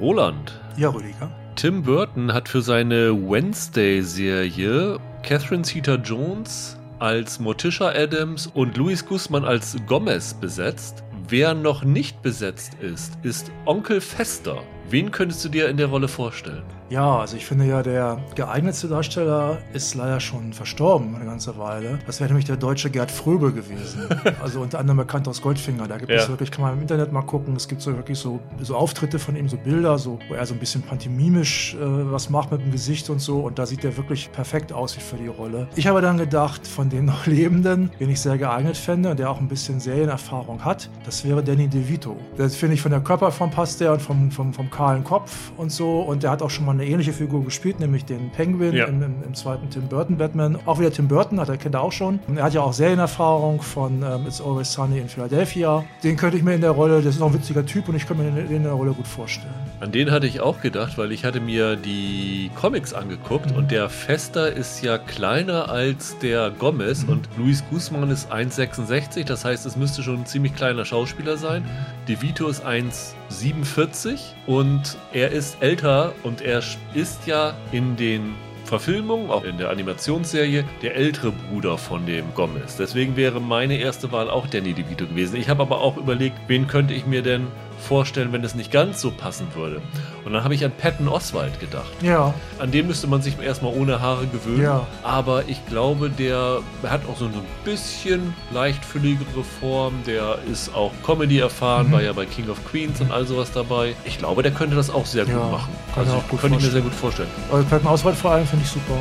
Roland. Ja, Rüdiger. Tim Burton hat für seine Wednesday-Serie Catherine Zeta-Jones als Morticia Adams und Luis Guzman als Gomez besetzt. Wer noch nicht besetzt ist, ist Onkel Fester. Wen könntest du dir in der Rolle vorstellen? Ja, also ich finde ja, der geeignetste Darsteller ist leider schon verstorben eine ganze Weile. Das wäre nämlich der deutsche Gerd Fröbe gewesen. also unter anderem bekannt aus Goldfinger. Da gibt ja. es wirklich, kann man im Internet mal gucken, es gibt so wirklich so, so Auftritte von ihm, so Bilder, so, wo er so ein bisschen pantomimisch äh, was macht mit dem Gesicht und so. Und da sieht er wirklich perfekt aus wie für die Rolle. Ich habe dann gedacht, von den noch Lebenden, den ich sehr geeignet fände und der auch ein bisschen Serienerfahrung hat, das wäre Danny DeVito. Das finde ich von der Körperform passt der und vom, vom, vom kahlen Kopf und so. Und der hat auch schon mal eine ähnliche Figur gespielt, nämlich den Penguin ja. im, im, im, zweiten Tim Burton Batman. Auch wieder Tim Burton, hat er kennt er auch schon. Er hat ja auch Serienerfahrung von ähm, It's Always Sunny in Philadelphia. Den könnte ich mir in der Rolle, das ist auch ein witziger Typ und ich könnte mir den in der Rolle gut vorstellen. An den hatte ich auch gedacht, weil ich hatte mir die Comics angeguckt mhm. und der Fester ist ja kleiner als der Gomez mhm. und Luis Guzman ist 1,66, das heißt, es müsste schon ein ziemlich kleiner Schauspieler sein. Mhm. De Vito ist 1,47 und er ist älter und er ist ja in den Verfilmungen, auch in der Animationsserie, der ältere Bruder von dem Gomez. Deswegen wäre meine erste Wahl auch Danny DeVito gewesen. Ich habe aber auch überlegt, wen könnte ich mir denn vorstellen, wenn es nicht ganz so passen würde. Und dann habe ich an Patton Oswald gedacht. Ja. An den müsste man sich erstmal ohne Haare gewöhnen. Ja. Aber ich glaube, der hat auch so ein bisschen leichtfülligere Form. Der ist auch Comedy erfahren, mhm. war ja bei King of Queens und all sowas dabei. Ich glaube, der könnte das auch sehr ja, gut machen. Kann also auch gut könnte ich mir sehr gut vorstellen. Also Patton Oswald vor allem finde ich super.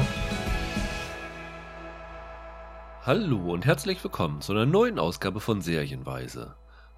Hallo und herzlich willkommen zu einer neuen Ausgabe von Serienweise.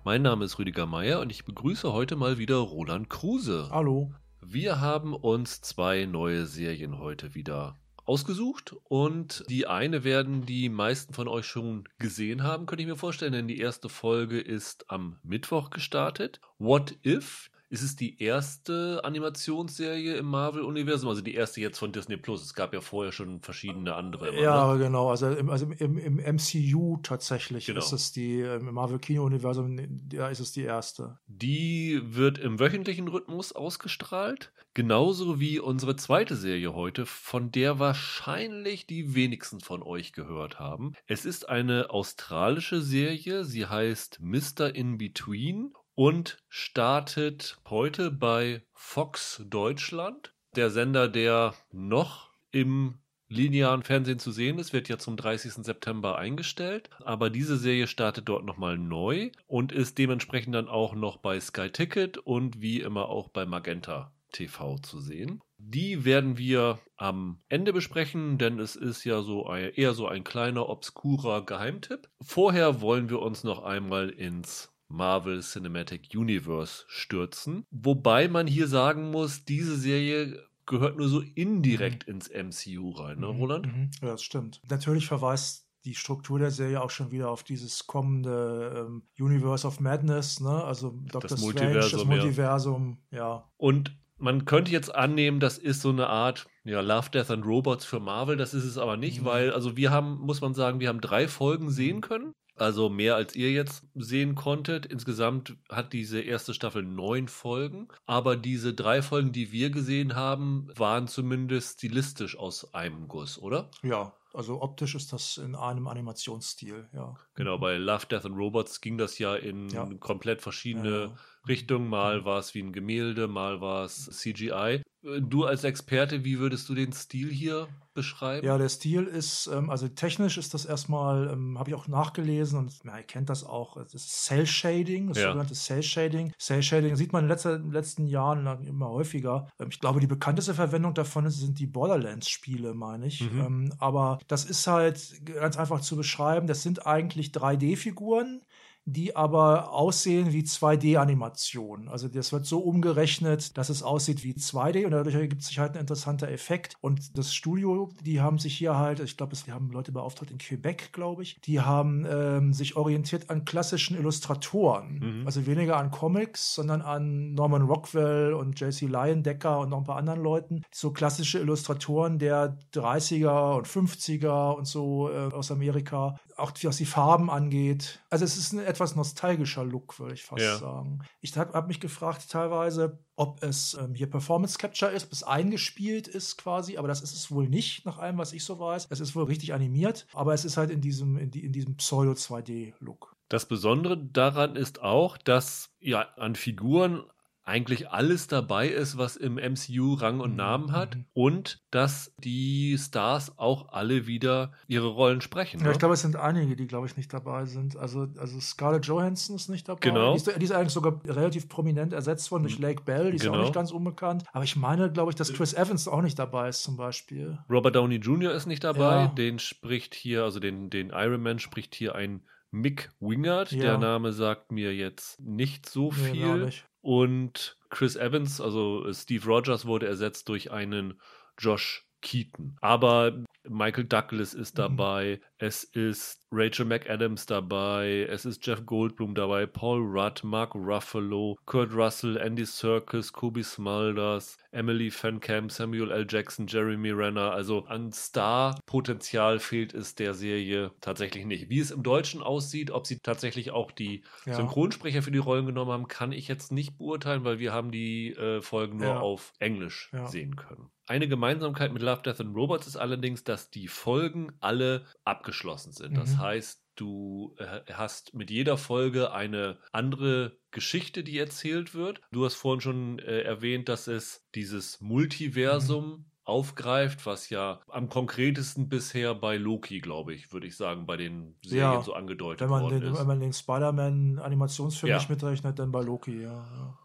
Mein Name ist Rüdiger Meier und ich begrüße heute mal wieder Roland Kruse. Hallo. Wir haben uns zwei neue Serien heute wieder ausgesucht und die eine werden die meisten von euch schon gesehen haben, könnte ich mir vorstellen, denn die erste Folge ist am Mittwoch gestartet. What If? Ist es die erste Animationsserie im Marvel-Universum? Also die erste jetzt von Disney Plus. Es gab ja vorher schon verschiedene andere. Immer, ja, ne? genau. Also, im, also im, im MCU tatsächlich genau. ist es die, im Marvel-Kino-Universum, ja, ist es die erste. Die wird im wöchentlichen Rhythmus ausgestrahlt. Genauso wie unsere zweite Serie heute, von der wahrscheinlich die wenigsten von euch gehört haben. Es ist eine australische Serie. Sie heißt Mr. In Between und startet heute bei Fox Deutschland. Der Sender, der noch im linearen Fernsehen zu sehen ist, wird ja zum 30. September eingestellt. Aber diese Serie startet dort nochmal neu und ist dementsprechend dann auch noch bei Sky Ticket und wie immer auch bei Magenta TV zu sehen. Die werden wir am Ende besprechen, denn es ist ja so ein, eher so ein kleiner, obskurer Geheimtipp. Vorher wollen wir uns noch einmal ins Marvel Cinematic Universe stürzen. Wobei man hier sagen muss, diese Serie gehört nur so indirekt mhm. ins MCU rein, ne, mhm, Roland? Mhm. Ja, das stimmt. Natürlich verweist die Struktur der Serie auch schon wieder auf dieses kommende ähm, Universe of Madness, ne? Also Dr. Das Strange, Multiversum, das Multiversum, ja. ja. Und man könnte jetzt annehmen, das ist so eine Art ja, Love, Death and Robots für Marvel. Das ist es aber nicht, mhm. weil, also wir haben, muss man sagen, wir haben drei Folgen sehen können. Also mehr als ihr jetzt sehen konntet. Insgesamt hat diese erste Staffel neun Folgen. Aber diese drei Folgen, die wir gesehen haben, waren zumindest stilistisch aus einem Guss, oder? Ja, also optisch ist das in einem Animationsstil, ja. Genau, bei Love, Death and Robots ging das ja in ja. komplett verschiedene ja. Richtungen. Mal war es wie ein Gemälde, mal war es CGI. Du als Experte, wie würdest du den Stil hier beschreiben? Ja, der Stil ist, ähm, also technisch ist das erstmal, ähm, habe ich auch nachgelesen und ihr kennt das auch, das ist Cell Shading, das ja. sogenannte Cell Shading. Cell Shading sieht man in den letzten Jahren immer häufiger. Ähm, ich glaube, die bekannteste Verwendung davon sind die Borderlands-Spiele, meine ich. Mhm. Aber das ist halt ganz einfach zu beschreiben. Das sind eigentlich 3D-Figuren, die aber aussehen wie 2D-Animationen. Also das wird so umgerechnet, dass es aussieht wie 2D und dadurch ergibt sich halt ein interessanter Effekt. Und das Studio, die haben sich hier halt, ich glaube, wir haben Leute beauftragt in Quebec, glaube ich, die haben ähm, sich orientiert an klassischen Illustratoren. Mhm. Also weniger an Comics, sondern an Norman Rockwell und JC Leyendecker und noch ein paar anderen Leuten. So klassische Illustratoren der 30er und 50er und so äh, aus Amerika auch was die Farben angeht. Also es ist ein etwas nostalgischer Look, würde ich fast ja. sagen. Ich habe mich gefragt teilweise, ob es ähm, hier Performance Capture ist, ob es eingespielt ist quasi, aber das ist es wohl nicht, nach allem, was ich so weiß. Es ist wohl richtig animiert, aber es ist halt in diesem, in, die, in diesem Pseudo-2D-Look. Das Besondere daran ist auch, dass ja an Figuren eigentlich alles dabei ist, was im MCU Rang und Namen hat mhm. und dass die Stars auch alle wieder ihre Rollen sprechen. Ja, ne? ich glaube, es sind einige, die, glaube ich, nicht dabei sind. Also, also Scarlett Johansson ist nicht dabei. Genau. Die ist, die ist eigentlich sogar relativ prominent ersetzt worden durch mhm. Lake Bell, die ist genau. auch nicht ganz unbekannt. Aber ich meine, glaube ich, dass Chris Evans auch nicht dabei ist zum Beispiel. Robert Downey Jr. ist nicht dabei. Ja. Den spricht hier, also den, den Iron Man spricht hier ein Mick Wingard. Ja. Der Name sagt mir jetzt nicht so viel. Nee, nicht. Und Chris Evans, also Steve Rogers, wurde ersetzt durch einen Josh Keaton. Aber Michael Douglas ist mhm. dabei, mhm. es ist Rachel McAdams dabei, es ist Jeff Goldblum dabei, Paul Rudd, Mark Ruffalo, Kurt Russell, Andy Serkis, Kobe Smulders, Emily Van Camp, Samuel L. Jackson, Jeremy Renner. Also an Star-Potenzial fehlt es der Serie tatsächlich nicht. Wie es im Deutschen aussieht, ob sie tatsächlich auch die ja. Synchronsprecher für die Rollen genommen haben, kann ich jetzt nicht beurteilen, weil wir haben die äh, Folgen nur ja. auf Englisch ja. sehen können. Eine Gemeinsamkeit mit Love, Death and Robots ist allerdings, dass die Folgen alle abgeschlossen sind. Mhm. Das heißt, du äh, hast mit jeder Folge eine andere Geschichte, die erzählt wird. Du hast vorhin schon äh, erwähnt, dass es dieses Multiversum mhm. aufgreift, was ja am konkretesten bisher bei Loki, glaube ich, würde ich sagen, bei den Serien ja, so angedeutet wenn man worden den, ist. Wenn man den Spider-Man-Animationsfilm ja. nicht mitrechnet, dann bei Loki, ja.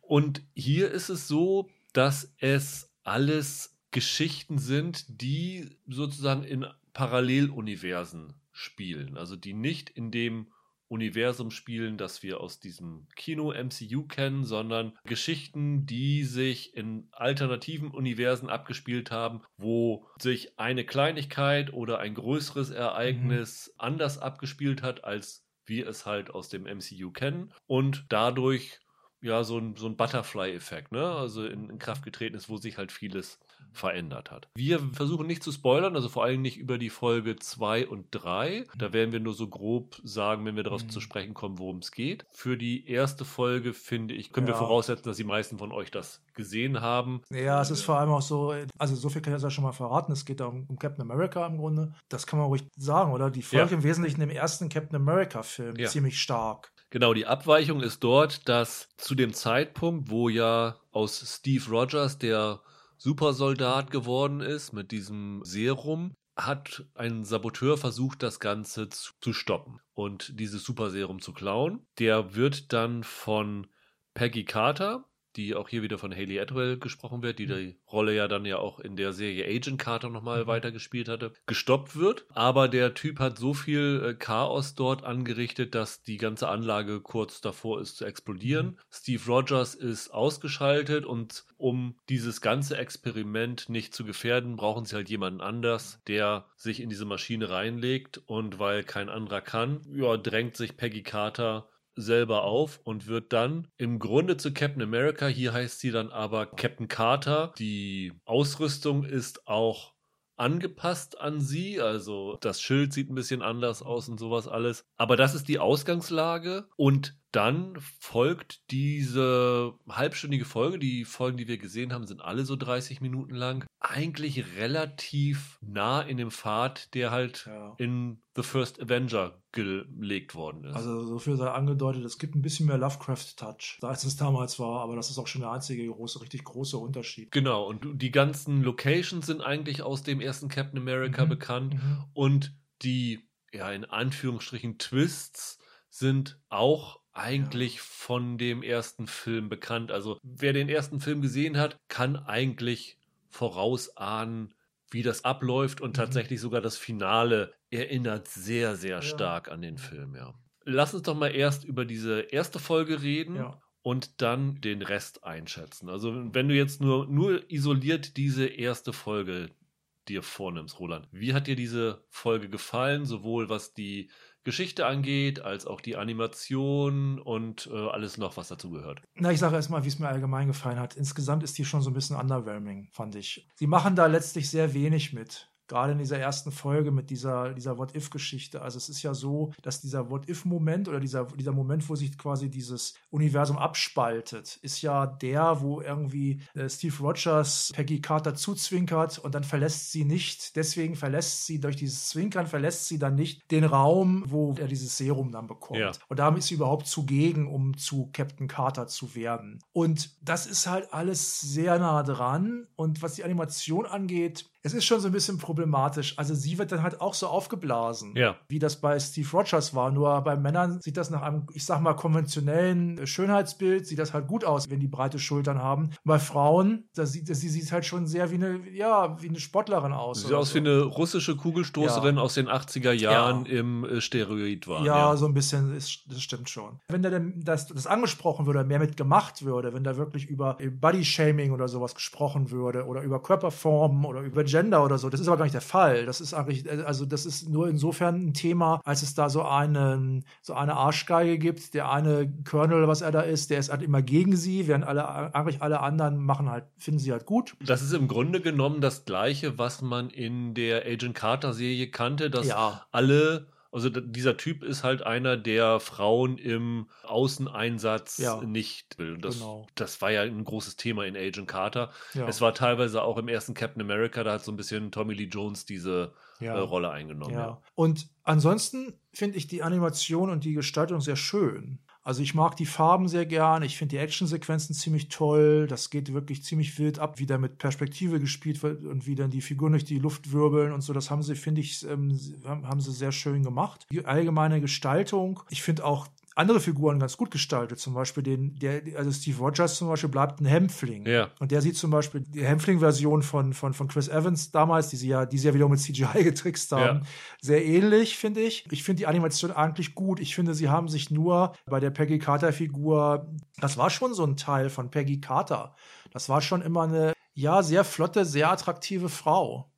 Und hier ist es so, dass es alles Geschichten sind, die sozusagen in Paralleluniversen spielen. Also die nicht in dem Universum spielen, das wir aus diesem Kino-MCU kennen, sondern Geschichten, die sich in alternativen Universen abgespielt haben, wo sich eine Kleinigkeit oder ein größeres Ereignis mhm. anders abgespielt hat, als wir es halt aus dem MCU kennen und dadurch ja, so ein, so ein Butterfly-Effekt, ne? Also in, in, Kraft getreten ist, wo sich halt vieles verändert hat. Wir versuchen nicht zu spoilern, also vor allem nicht über die Folge 2 und 3. Da werden wir nur so grob sagen, wenn wir darauf mhm. zu sprechen kommen, worum es geht. Für die erste Folge, finde ich, können ja. wir voraussetzen, dass die meisten von euch das gesehen haben. Ja, es ist vor allem auch so, also so viel kann ich jetzt ja schon mal verraten, es geht da um, um, Captain America im Grunde. Das kann man ruhig sagen, oder? Die Folge ja. im Wesentlichen im ersten Captain America-Film ja. ziemlich stark. Genau, die Abweichung ist dort, dass zu dem Zeitpunkt, wo ja aus Steve Rogers der Supersoldat geworden ist mit diesem Serum, hat ein Saboteur versucht, das Ganze zu, zu stoppen und dieses Superserum zu klauen. Der wird dann von Peggy Carter, die auch hier wieder von Haley Atwell gesprochen wird, die mhm. die Rolle ja dann ja auch in der Serie Agent Carter nochmal mhm. weitergespielt hatte, gestoppt wird. Aber der Typ hat so viel äh, Chaos dort angerichtet, dass die ganze Anlage kurz davor ist zu explodieren. Mhm. Steve Rogers ist ausgeschaltet und um dieses ganze Experiment nicht zu gefährden, brauchen sie halt jemanden anders, der sich in diese Maschine reinlegt und weil kein anderer kann, ja, drängt sich Peggy Carter selber auf und wird dann im Grunde zu Captain America. Hier heißt sie dann aber Captain Carter. Die Ausrüstung ist auch angepasst an sie. Also das Schild sieht ein bisschen anders aus und sowas alles. Aber das ist die Ausgangslage. Und dann folgt diese halbstündige Folge. Die Folgen, die wir gesehen haben, sind alle so 30 Minuten lang. Eigentlich relativ nah in dem Pfad, der halt ja. in The First Avenger gelegt worden ist. Also so viel sei angedeutet, es gibt ein bisschen mehr Lovecraft-Touch, als es damals war, aber das ist auch schon der einzige große, richtig große Unterschied. Genau, und die ganzen Locations sind eigentlich aus dem ersten Captain America mhm. bekannt mhm. und die, ja, in Anführungsstrichen Twists sind auch eigentlich ja. von dem ersten Film bekannt. Also wer den ersten Film gesehen hat, kann eigentlich vorausahnen, wie das abläuft und mhm. tatsächlich sogar das Finale erinnert sehr, sehr ja. stark an den Film, ja. Lass uns doch mal erst über diese erste Folge reden ja. und dann den Rest einschätzen. Also wenn du jetzt nur, nur isoliert diese erste Folge dir vornimmst, Roland, wie hat dir diese Folge gefallen, sowohl was die Geschichte angeht, als auch die Animation und äh, alles noch, was dazu gehört. Na, ich sage erstmal, wie es mir allgemein gefallen hat. Insgesamt ist die schon so ein bisschen underwhelming, fand ich. Sie machen da letztlich sehr wenig mit. Gerade in dieser ersten Folge mit dieser, dieser What-If-Geschichte. Also es ist ja so, dass dieser What-If-Moment oder dieser, dieser Moment, wo sich quasi dieses Universum abspaltet, ist ja der, wo irgendwie äh, Steve Rogers Peggy Carter zuzwinkert und dann verlässt sie nicht. Deswegen verlässt sie durch dieses Zwinkern, verlässt sie dann nicht den Raum, wo er dieses Serum dann bekommt. Ja. Und damit ist sie überhaupt zugegen, um zu Captain Carter zu werden. Und das ist halt alles sehr nah dran. Und was die Animation angeht, es ist schon so ein bisschen problematisch. Also sie wird dann halt auch so aufgeblasen, ja. wie das bei Steve Rogers war. Nur bei Männern sieht das nach einem, ich sag mal, konventionellen Schönheitsbild, sieht das halt gut aus, wenn die breite Schultern haben. Bei Frauen, da sieht, sie sieht halt schon sehr wie eine, ja, wie eine Sportlerin aus. Sieht aus so. wie eine russische Kugelstoßerin ja. aus den 80er Jahren ja. im äh, Steroid war. Ja, so ein bisschen, ist, das stimmt schon. Wenn da denn das, das angesprochen würde, mehr mit gemacht würde, wenn da wirklich über Body-Shaming oder sowas gesprochen würde oder über Körperformen oder über Gender oder so. Das ist aber gar nicht der Fall. Das ist eigentlich, also das ist nur insofern ein Thema, als es da so einen, so eine Arschgeige gibt. Der eine Colonel, was er da ist, der ist halt immer gegen sie, während alle, eigentlich alle anderen machen halt, finden sie halt gut. Das ist im Grunde genommen das Gleiche, was man in der Agent Carter Serie kannte, dass ja. alle also dieser Typ ist halt einer, der Frauen im Außeneinsatz ja, nicht will. Das, genau. das war ja ein großes Thema in Agent Carter. Ja. Es war teilweise auch im ersten Captain America, da hat so ein bisschen Tommy Lee Jones diese ja. äh, Rolle eingenommen. Ja. Und ansonsten finde ich die Animation und die Gestaltung sehr schön. Also ich mag die Farben sehr gern, ich finde die Actionsequenzen ziemlich toll, das geht wirklich ziemlich wild ab, wie da mit Perspektive gespielt wird und wie dann die Figuren durch die Luft wirbeln und so, das haben sie, finde ich, ähm, haben sie sehr schön gemacht. Die allgemeine Gestaltung, ich finde auch andere Figuren ganz gut gestaltet. Zum Beispiel den, der, also Steve Rogers zum Beispiel bleibt ein Hämpfling. Ja. Und der sieht zum Beispiel die Hämpfling-Version von, von, von Chris Evans damals, die sie ja, die sie ja wieder mit CGI getrickst haben, ja. sehr ähnlich, finde ich. Ich finde die Animation eigentlich gut. Ich finde, sie haben sich nur bei der Peggy Carter-Figur, das war schon so ein Teil von Peggy Carter. Das war schon immer eine, ja, sehr flotte, sehr attraktive Frau.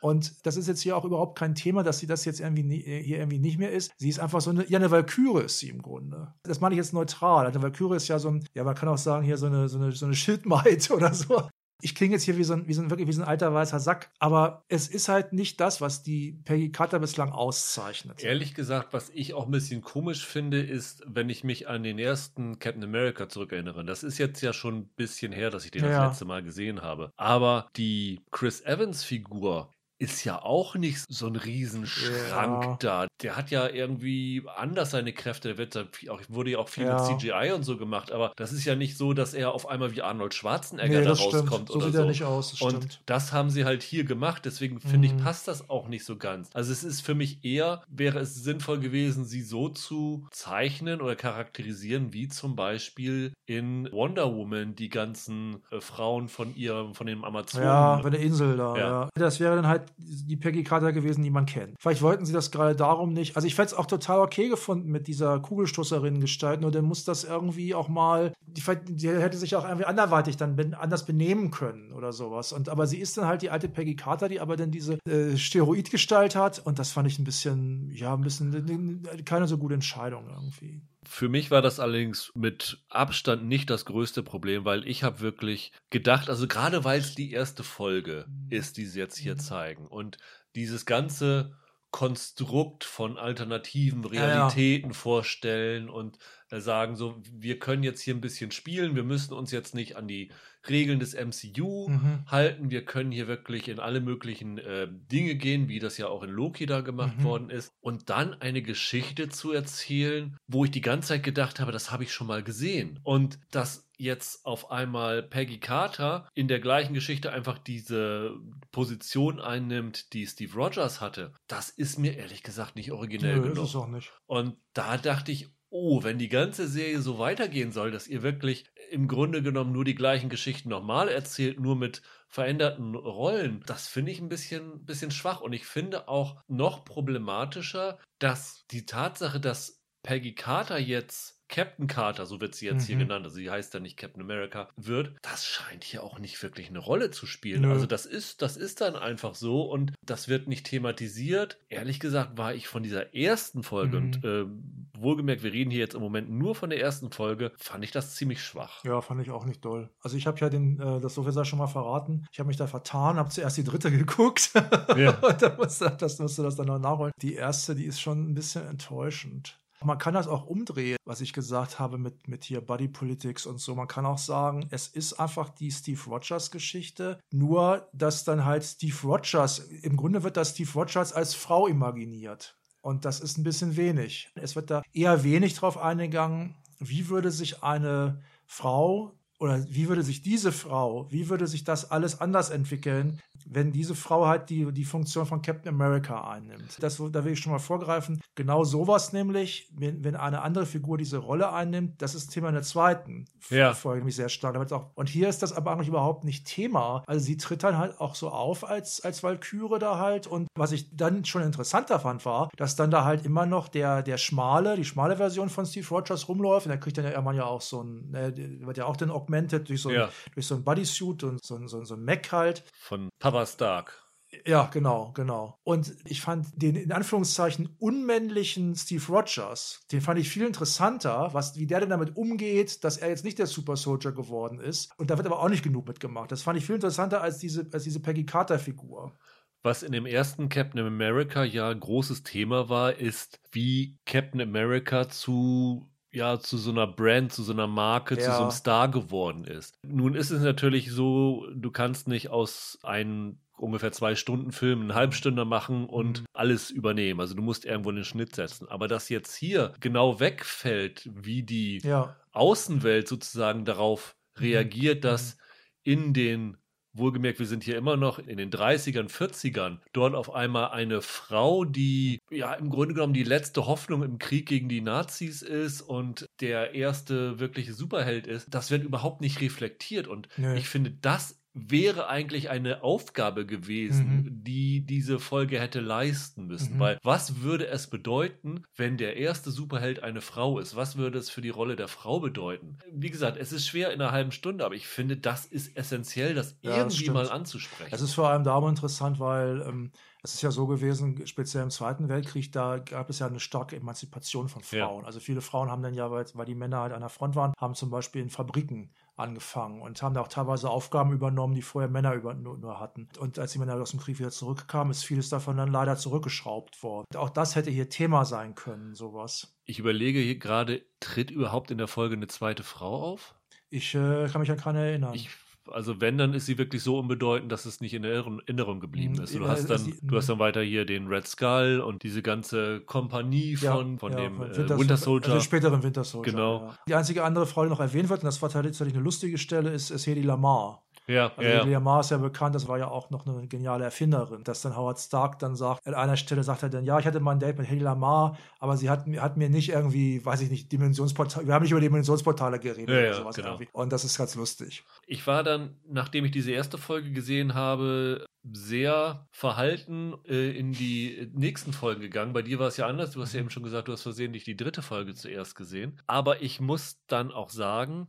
Und das ist jetzt hier auch überhaupt kein Thema, dass sie das jetzt irgendwie äh, hier irgendwie nicht mehr ist. Sie ist einfach so eine, ja, eine Valkyrie ist sie im Grunde. Das meine ich jetzt neutral. Eine Valkyrie ist ja so ein, ja, man kann auch sagen, hier so eine, so eine, so eine Schildmaid oder so. Ich klinge jetzt hier wie so, ein, wie so ein, wirklich wie so ein alter weißer Sack, aber es ist halt nicht das, was die Peggy Carter bislang auszeichnet. Ehrlich gesagt, was ich auch ein bisschen komisch finde, ist, wenn ich mich an den ersten Captain America zurückerinnere. Das ist jetzt ja schon ein bisschen her, dass ich den ja. das letzte Mal gesehen habe. Aber die Chris Evans Figur ist ja auch nicht so ein Riesenschrank ja. da. Der hat ja irgendwie anders seine Kräfte. Der wird auch, wurde ja auch viel ja. mit CGI und so gemacht, aber das ist ja nicht so, dass er auf einmal wie Arnold Schwarzenegger nee, da rauskommt so oder sieht so. Er nicht aus, das und stimmt. das haben sie halt hier gemacht, deswegen finde mhm. ich, passt das auch nicht so ganz. Also es ist für mich eher, wäre es sinnvoll gewesen, sie so zu zeichnen oder charakterisieren, wie zum Beispiel in Wonder Woman die ganzen äh, Frauen von ihr, von dem Amazonen. Ja, bei der Insel da. Ja. ja. Das wäre dann halt die Peggy Carter gewesen, die man kennt. Vielleicht wollten sie das gerade darum nicht. Also ich fände es auch total okay gefunden mit dieser Kugelstoßerinnen-Gestalt, nur dann muss das irgendwie auch mal, die, die, hätte sich auch irgendwie anderweitig dann ben, anders benehmen können oder sowas. Und aber sie ist dann halt die alte Peggy Carter, die aber dann diese äh, Steroidgestalt hat und das fand ich ein bisschen, ja, ein bisschen keine so gute Entscheidung irgendwie. Für mich war das allerdings mit Abstand nicht das größte Problem, weil ich habe wirklich gedacht, also gerade weil es die erste Folge mhm. ist, die sie jetzt hier mhm. zeigen und dieses ganze Konstrukt von alternativen Realitäten ja, ja. vorstellen und äh, sagen so, wir können jetzt hier ein bisschen spielen, wir müssen uns jetzt nicht an die Regeln des MCU mhm. halten. Wir können hier wirklich in alle möglichen äh, Dinge gehen, wie das ja auch in Loki da gemacht mhm. worden ist. Und dann eine Geschichte zu erzählen, wo ich die ganze Zeit gedacht habe, das habe ich schon mal gesehen. Und dass jetzt auf einmal Peggy Carter in der gleichen Geschichte einfach diese Position einnimmt, die Steve Rogers hatte, das ist mir ehrlich gesagt nicht originell Nö, genug. Ist es auch nicht. Und da dachte ich, oh, wenn die ganze Serie so weitergehen soll, dass ihr wirklich im Grunde genommen nur die gleichen Geschichten nochmal erzählt, nur mit veränderten Rollen, das finde ich ein bisschen, bisschen schwach. Und ich finde auch noch problematischer, dass die Tatsache, dass Peggy Carter jetzt Captain Carter, so wird sie jetzt mhm. hier genannt, also sie heißt ja nicht Captain America, wird, das scheint hier auch nicht wirklich eine Rolle zu spielen. Nö. Also das ist, das ist dann einfach so und das wird nicht thematisiert. Ehrlich gesagt war ich von dieser ersten Folge mhm. und äh, wohlgemerkt, wir reden hier jetzt im Moment nur von der ersten Folge, fand ich das ziemlich schwach. Ja, fand ich auch nicht doll. Also ich habe ja den, äh, das Sofia schon mal verraten. Ich habe mich da vertan, habe zuerst die dritte geguckt. Ja. und dann musste das, musste das dann noch nachholen. Die erste, die ist schon ein bisschen enttäuschend. Man kann das auch umdrehen, was ich gesagt habe mit, mit hier Body Politics und so. Man kann auch sagen, es ist einfach die Steve Rogers Geschichte, nur dass dann halt Steve Rogers, im Grunde wird das Steve Rogers als Frau imaginiert. Und das ist ein bisschen wenig. Es wird da eher wenig drauf eingegangen, wie würde sich eine Frau oder wie würde sich diese Frau, wie würde sich das alles anders entwickeln, wenn diese Frau halt die, die Funktion von Captain America einnimmt. Das, da will ich schon mal vorgreifen. Genau sowas nämlich, wenn, wenn eine andere Figur diese Rolle einnimmt, das ist Thema in der zweiten ja. Folge nämlich sehr stark. Auch, und hier ist das aber eigentlich überhaupt nicht Thema. Also sie tritt dann halt auch so auf als, als Valkyrie da halt. Und was ich dann schon interessanter fand, war, dass dann da halt immer noch der, der schmale, die schmale Version von Steve Rogers rumläuft. Und da kriegt dann ja irgendwann ja auch so ein, ne, wird ja auch dann augmented durch so, ja. ein, durch so ein Bodysuit und so, so, so ein Mac halt. Von Papa Stark. Ja, genau, genau. Und ich fand den in Anführungszeichen unmännlichen Steve Rogers, den fand ich viel interessanter, was, wie der denn damit umgeht, dass er jetzt nicht der Super Soldier geworden ist. Und da wird aber auch nicht genug mitgemacht. Das fand ich viel interessanter als diese, als diese Peggy Carter-Figur. Was in dem ersten Captain America ja großes Thema war, ist, wie Captain America zu ja zu so einer Brand, zu so einer Marke, ja. zu so einem Star geworden ist. Nun ist es natürlich so, du kannst nicht aus einem ungefähr zwei Stunden Film einen Halbstünder machen und mhm. alles übernehmen. Also du musst irgendwo einen Schnitt setzen. Aber dass jetzt hier genau wegfällt, wie die ja. Außenwelt sozusagen darauf mhm. reagiert, dass mhm. in den Wohlgemerkt, wir sind hier immer noch in den 30ern, 40ern. Dort auf einmal eine Frau, die ja im Grunde genommen die letzte Hoffnung im Krieg gegen die Nazis ist und der erste wirkliche Superheld ist. Das wird überhaupt nicht reflektiert. Und nee. ich finde, das wäre eigentlich eine Aufgabe gewesen, mhm. die diese Folge hätte leisten müssen. Mhm. Weil was würde es bedeuten, wenn der erste Superheld eine Frau ist? Was würde es für die Rolle der Frau bedeuten? Wie gesagt, es ist schwer in einer halben Stunde, aber ich finde, das ist essentiell, das ja, irgendwie das mal anzusprechen. Es ist vor allem darum interessant, weil ähm, es ist ja so gewesen, speziell im Zweiten Weltkrieg, da gab es ja eine starke Emanzipation von Frauen. Ja. Also viele Frauen haben dann ja, weil, weil die Männer halt an der Front waren, haben zum Beispiel in Fabriken angefangen und haben da auch teilweise Aufgaben übernommen, die vorher Männer über, nur, nur, hatten. Und als die Männer aus dem Krieg wieder zurückkamen, ist vieles davon dann leider zurückgeschraubt worden. Auch das hätte hier Thema sein können, sowas. Ich überlege hier gerade, tritt überhaupt in der Folge eine zweite Frau auf? Ich äh, kann mich an keine erinnern. Ich also wenn, dann ist sie wirklich so unbedeutend, dass es nicht in Erinnerung geblieben hm, ist. Du hast dann, du hast dann weiter hier den Red Skull und diese ganze Kompanie von, ja, von ja, dem Winter, äh, Winter Soldier. Also späteren Winter Soldier. Genau. Die einzige andere Frau, die noch erwähnt wird, und das war tatsächlich eine lustige Stelle, ist, ist Hedy Lamar. Ja, also ja. Lea Ma ist ja bekannt, das war ja auch noch eine geniale Erfinderin, dass dann Howard Stark dann sagt, an einer Stelle sagt er dann, ja, ich hatte mal ein Date mit Hedy Lamar, aber sie hat, hat mir nicht irgendwie, weiß ich nicht, Dimensionsportale, wir haben nicht über Dimensionsportale geredet ja, oder sowas genau. irgendwie. Und das ist ganz lustig. Ich war dann, nachdem ich diese erste Folge gesehen habe, sehr verhalten äh, in die nächsten Folgen gegangen. Bei dir war es ja anders. Du hast ja mhm. eben schon gesagt, du hast versehentlich die dritte Folge zuerst gesehen. Aber ich muss dann auch sagen,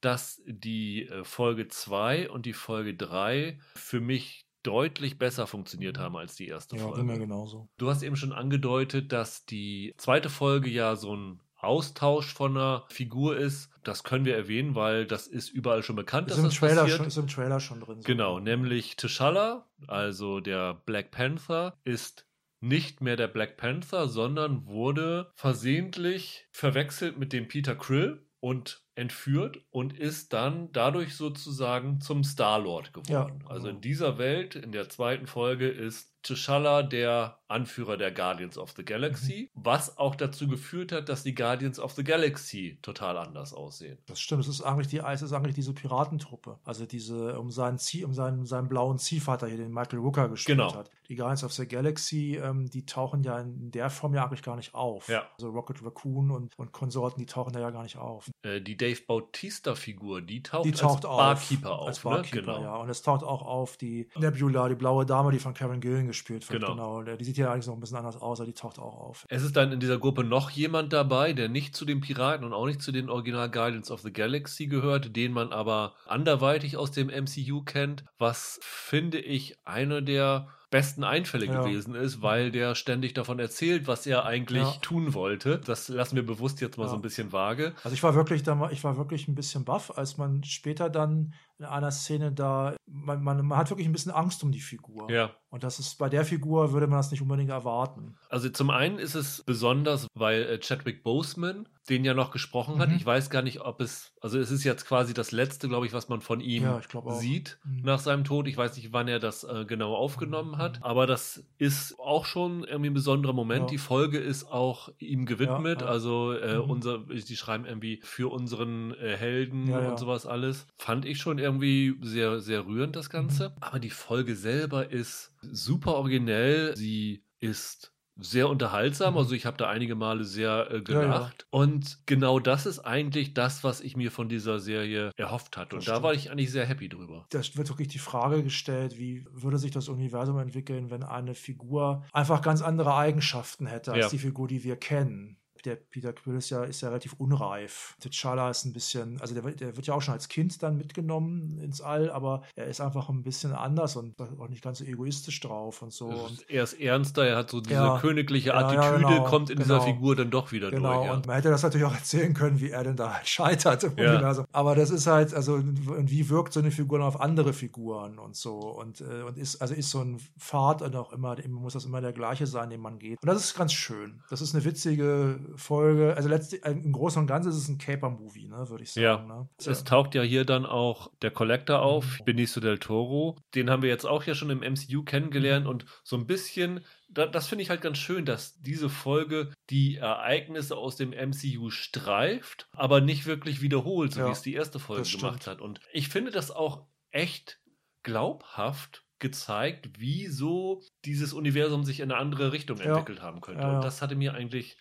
dass die äh, Folge 2 und die Folge 3 für mich deutlich besser funktioniert haben als die erste ja, Folge. Ja, mir genauso. Du hast eben schon angedeutet, dass die zweite Folge ja so ein Austausch von einer Figur ist. Das können wir erwähnen, weil das ist überall schon bekannt, ist dass im das Trailer passiert. Schon, ist im Trailer schon drin. Genau, nämlich T'Challa, also der Black Panther, ist nicht mehr der Black Panther, sondern wurde versehentlich verwechselt mit dem Peter Krill und entführt und ist dann dadurch sozusagen zum Star-Lord geworden. Ja, also in dieser Welt, in der zweiten Folge, ist T'Challa der Anführer der Guardians of the Galaxy, mhm. was auch dazu geführt hat, dass die Guardians of the Galaxy total anders aussehen. Das stimmt, es ist eigentlich die es ist eigentlich diese Piratentruppe, also diese um seinen Zieh, um seinen, seinen blauen Ziehvater hier, den Michael Rooker gespielt genau. hat. Die Guardians of the Galaxy, ähm, die tauchen ja in der Form ja eigentlich gar nicht auf. Ja. Also Rocket Raccoon und, und Konsorten, die tauchen da ja gar nicht auf. Äh, die Dave Bautista-Figur, die taucht, die taucht als Barkeeper auf. auf. Als Barkeeper, ne? genau. ja. Und es taucht auch auf die Nebula, die blaue Dame, die von Karen Gillen gespielt wird. Genau. genau. Die sieht ja eigentlich noch ein bisschen anders aus, aber die taucht auch auf. Es ist dann in dieser Gruppe noch jemand dabei, der nicht zu den Piraten und auch nicht zu den Original Guardians of the Galaxy gehört, den man aber anderweitig aus dem MCU kennt, was finde ich eine der besten Einfälle ja. gewesen ist, weil der ständig davon erzählt, was er eigentlich ja. tun wollte. Das lassen wir bewusst jetzt mal ja. so ein bisschen vage. Also ich war wirklich da, ich war wirklich ein bisschen baff, als man später dann in einer Szene da, man, man, man hat wirklich ein bisschen Angst um die Figur. Ja. Und das ist bei der Figur würde man das nicht unbedingt erwarten. Also zum einen ist es besonders, weil äh, Chadwick Boseman den ja noch gesprochen mhm. hat. Ich weiß gar nicht, ob es, also es ist jetzt quasi das letzte, glaube ich, was man von ihm ja, sieht mhm. nach seinem Tod. Ich weiß nicht, wann er das äh, genau aufgenommen mhm. hat, aber das ist auch schon irgendwie ein besonderer Moment. Ja. Die Folge ist auch ihm gewidmet. Ja, also äh, mhm. unser, die schreiben irgendwie für unseren äh, Helden und sowas alles. Fand ich schon irgendwie sehr, sehr rührend, das Ganze. Mhm. Aber die Folge selber ist super originell. Sie ist sehr unterhaltsam. Mhm. Also ich habe da einige Male sehr äh, gelacht. Ja, ja. Und genau das ist eigentlich das, was ich mir von dieser Serie erhofft hatte. Und da war ich eigentlich sehr happy drüber. Da wird wirklich die Frage gestellt, wie würde sich das Universum entwickeln, wenn eine Figur einfach ganz andere Eigenschaften hätte als ja. die Figur, die wir kennen der Peter Quill ist ja, ist ja relativ unreif. T'Challa ist ein bisschen, also der, der, wird ja auch schon als Kind dann mitgenommen ins All, aber er ist einfach ein bisschen anders und auch nicht ganz so egoistisch drauf und so. Und er ist ernster, er hat so diese ja, königliche Attitüde, ja, genau, kommt in genau, dieser Figur dann doch wieder genau, durch. Ja. Und man hätte das natürlich auch erzählen können, wie er denn da halt scheitert im Universum. Aber das ist halt, also und wie wirkt so eine Figur auf andere Figuren und so und, äh, und ist, also ist so ein Pfad und auch immer, muss das immer der gleiche sein, den man geht. Und das ist ganz schön. Das ist eine witzige Folge, also letztlich äh, im Großen und Ganzen ist es ein Caper-Movie, ne, würde ich sagen. Ja. Ne? Es taucht ja hier dann auch der Collector auf, mhm. Benicio del Toro. Den haben wir jetzt auch ja schon im MCU kennengelernt mhm. und so ein bisschen das finde ich halt ganz schön, dass diese Folge die Ereignisse aus dem MCU streift, aber nicht wirklich wiederholt, so ja, wie es die erste Folge gemacht hat. Und ich finde das auch echt glaubhaft gezeigt, wie so dieses Universum sich in eine andere Richtung ja. entwickelt haben könnte. Ja, Und das hatte mir eigentlich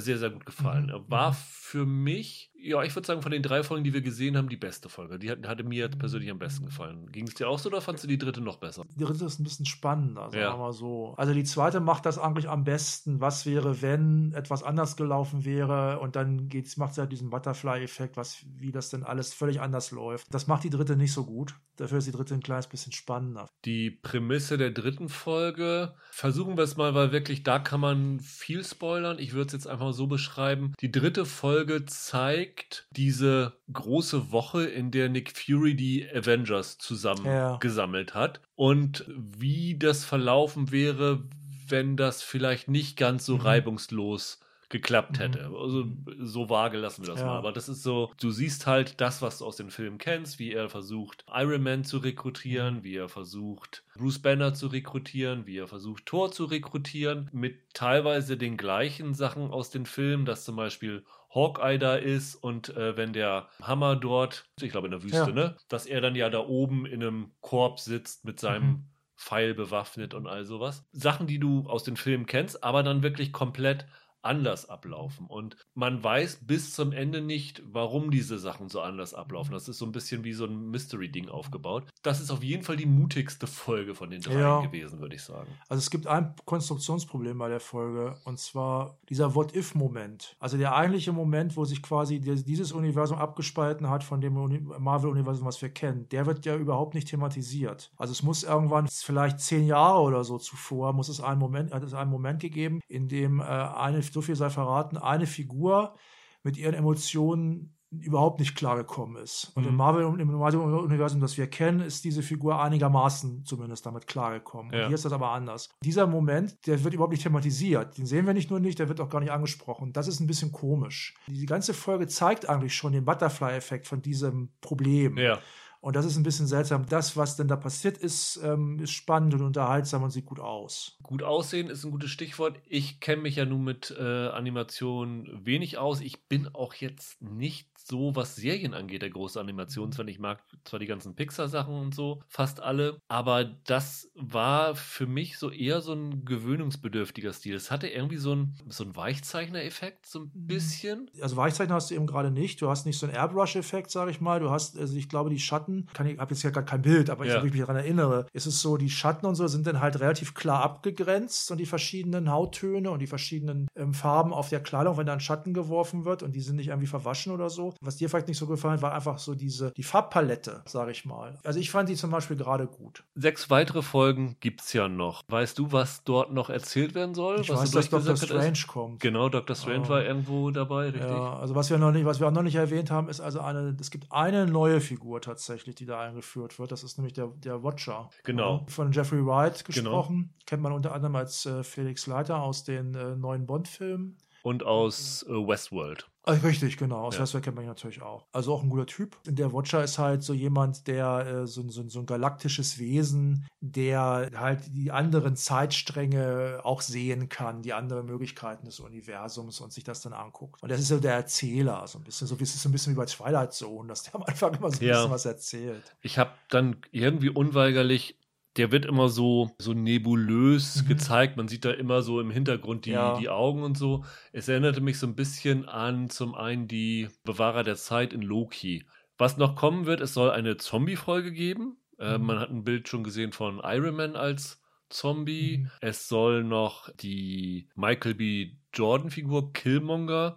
sehr, sehr gut gefallen. Mhm. War mhm. für mich ja, ich würde sagen, von den drei Folgen, die wir gesehen haben, die beste Folge. Die hat, hatte mir persönlich am besten gefallen. Ging es dir auch so oder fandest du die dritte noch besser? Die dritte ist ein bisschen spannender, sagen ja. wir mal so. Also die zweite macht das eigentlich am besten. Was wäre, wenn etwas anders gelaufen wäre und dann geht's, macht sie halt diesen Butterfly-Effekt, was, wie das denn alles völlig anders läuft. Das macht die dritte nicht so gut. Dafür ist die dritte ein kleines bisschen spannender. Die Prämisse der dritten Folge, versuchen wir es mal, weil wirklich da kann man viel spoilern. Ich würde es jetzt einfach so beschreiben. Die dritte Folge zeigt, zeigt diese große Woche, in der Nick Fury die Avengers zusammengesammelt ja. hat und wie das verlaufen wäre, wenn das vielleicht nicht ganz so mhm. reibungslos geklappt hätte. Mhm. Also so vage lassen wir das ja. mal. Aber das ist so, du siehst halt das, was du aus den Filmen kennst, wie er versucht, Iron Man zu rekrutieren, mhm. wie er versucht, Bruce Banner zu rekrutieren, wie er versucht, Thor zu rekrutieren, mit teilweise den gleichen Sachen aus den Filmen, dass zum Beispiel Hawkeye da ist und äh, wenn der Hammer dort, ich glaube in der Wüste, ja. ne, dass er dann ja da oben in einem Korb sitzt mit seinem mhm. Pfeil bewaffnet und all sowas. Sachen, die du aus den Filmen kennst, aber dann wirklich komplett anders ablaufen. Und man weiß bis zum Ende nicht, warum diese Sachen so anders ablaufen. Das ist so ein bisschen wie so ein Mystery-Ding aufgebaut. Das ist auf jeden Fall die mutigste Folge von den drei ja. gewesen, würde ich sagen. Also es gibt ein Konstruktionsproblem bei der Folge und zwar dieser What-If-Moment. Also der eigentliche Moment, wo sich quasi dieses Universum abgespalten hat von dem Marvel-Universum, was wir kennen, der wird ja überhaupt nicht thematisiert. Also es muss irgendwann vielleicht zehn Jahre oder so zuvor, muss es einen Moment, hat es einen Moment gegeben, in dem äh, eine so viel sei verraten, eine Figur mit ihren Emotionen überhaupt nicht klargekommen ist. Und mhm. im Marvel-Universum, das wir kennen, ist diese Figur einigermaßen zumindest damit klargekommen. Ja. hier ist das aber anders. Dieser Moment, der wird überhaupt nicht thematisiert. Den sehen wir nicht nur nicht, der wird auch gar nicht angesprochen. Das ist ein bisschen komisch. Die ganze Folge zeigt eigentlich schon den Butterfly-Effekt von diesem Problem. Ja. Und das ist ein bisschen seltsam. Das, was denn da passiert ist, ähm, ist spannend und unterhaltsam und sieht gut aus. Gut aussehen ist ein gutes Stichwort. Ich kenne mich ja nun mit äh, Animation wenig aus. Ich bin auch jetzt nicht so, was Serien angeht, der große Animationsfan. Ich mag zwar die ganzen Pixar-Sachen und so, fast alle, aber das war für mich so eher so ein gewöhnungsbedürftiger Stil. Es hatte irgendwie so ein, so ein Weichzeichner-Effekt, so ein mhm. bisschen. Also Weichzeichner hast du eben gerade nicht. Du hast nicht so einen Airbrush-Effekt, sage ich mal. Du hast, also ich glaube, die Schatten Schatten, kann ich habe jetzt ja gar kein Bild, aber ja. ich, ich mich daran erinnere, ist es so, die Schatten und so sind dann halt relativ klar abgegrenzt und die verschiedenen Hauttöne und die verschiedenen ähm, Farben auf der Kleidung, wenn da ein Schatten geworfen wird und die sind nicht irgendwie verwaschen oder so. Was dir vielleicht nicht so gefallen hat, war einfach so diese, die Farbpalette, sage ich mal. Also ich fand die zum Beispiel gerade gut. Sechs weitere Folgen gibt es ja noch. Weißt du, was dort noch erzählt werden soll? Ich was weiß, dass Dr. Strange ist? kommt. Genau, Dr. Strange oh. war irgendwo dabei, richtig? Ja, also was wir noch nicht, was wir auch noch nicht erwähnt haben, ist also eine, es gibt eine neue Figur tatsächlich, die da eingeführt wird. Das ist nämlich der, der Watcher. Genau. Von Jeffrey Wright genau. gesprochen. Genau. Kennt man unter anderem als äh, Felix Leiter aus den äh, neuen Bond-Filmen. Und aus äh, Westworld. Richtig, genau. Aus ja. Westworld kennt man ihn natürlich auch. Also auch ein guter Typ. Der Watcher ist halt so jemand, der äh, so, so, so ein galaktisches Wesen, der halt die anderen Zeitstränge auch sehen kann, die anderen Möglichkeiten des Universums und sich das dann anguckt. Und das ist so der Erzähler, so ein bisschen, so wie es ist so ein bisschen wie bei Twilight Zone, dass der am Anfang immer so ein ja. bisschen was erzählt. Ich habe dann irgendwie unweigerlich der wird immer so, so nebulös mhm. gezeigt. Man sieht da immer so im Hintergrund die, ja. die Augen und so. Es erinnerte mich so ein bisschen an zum einen die Bewahrer der Zeit in Loki. Was noch kommen wird, es soll eine Zombie-Folge geben. Äh, mhm. man hat ein Bild schon gesehen von Iron Man als Zombie. Mhm. Es soll noch die Michael B. Jordan-Figur Killmonger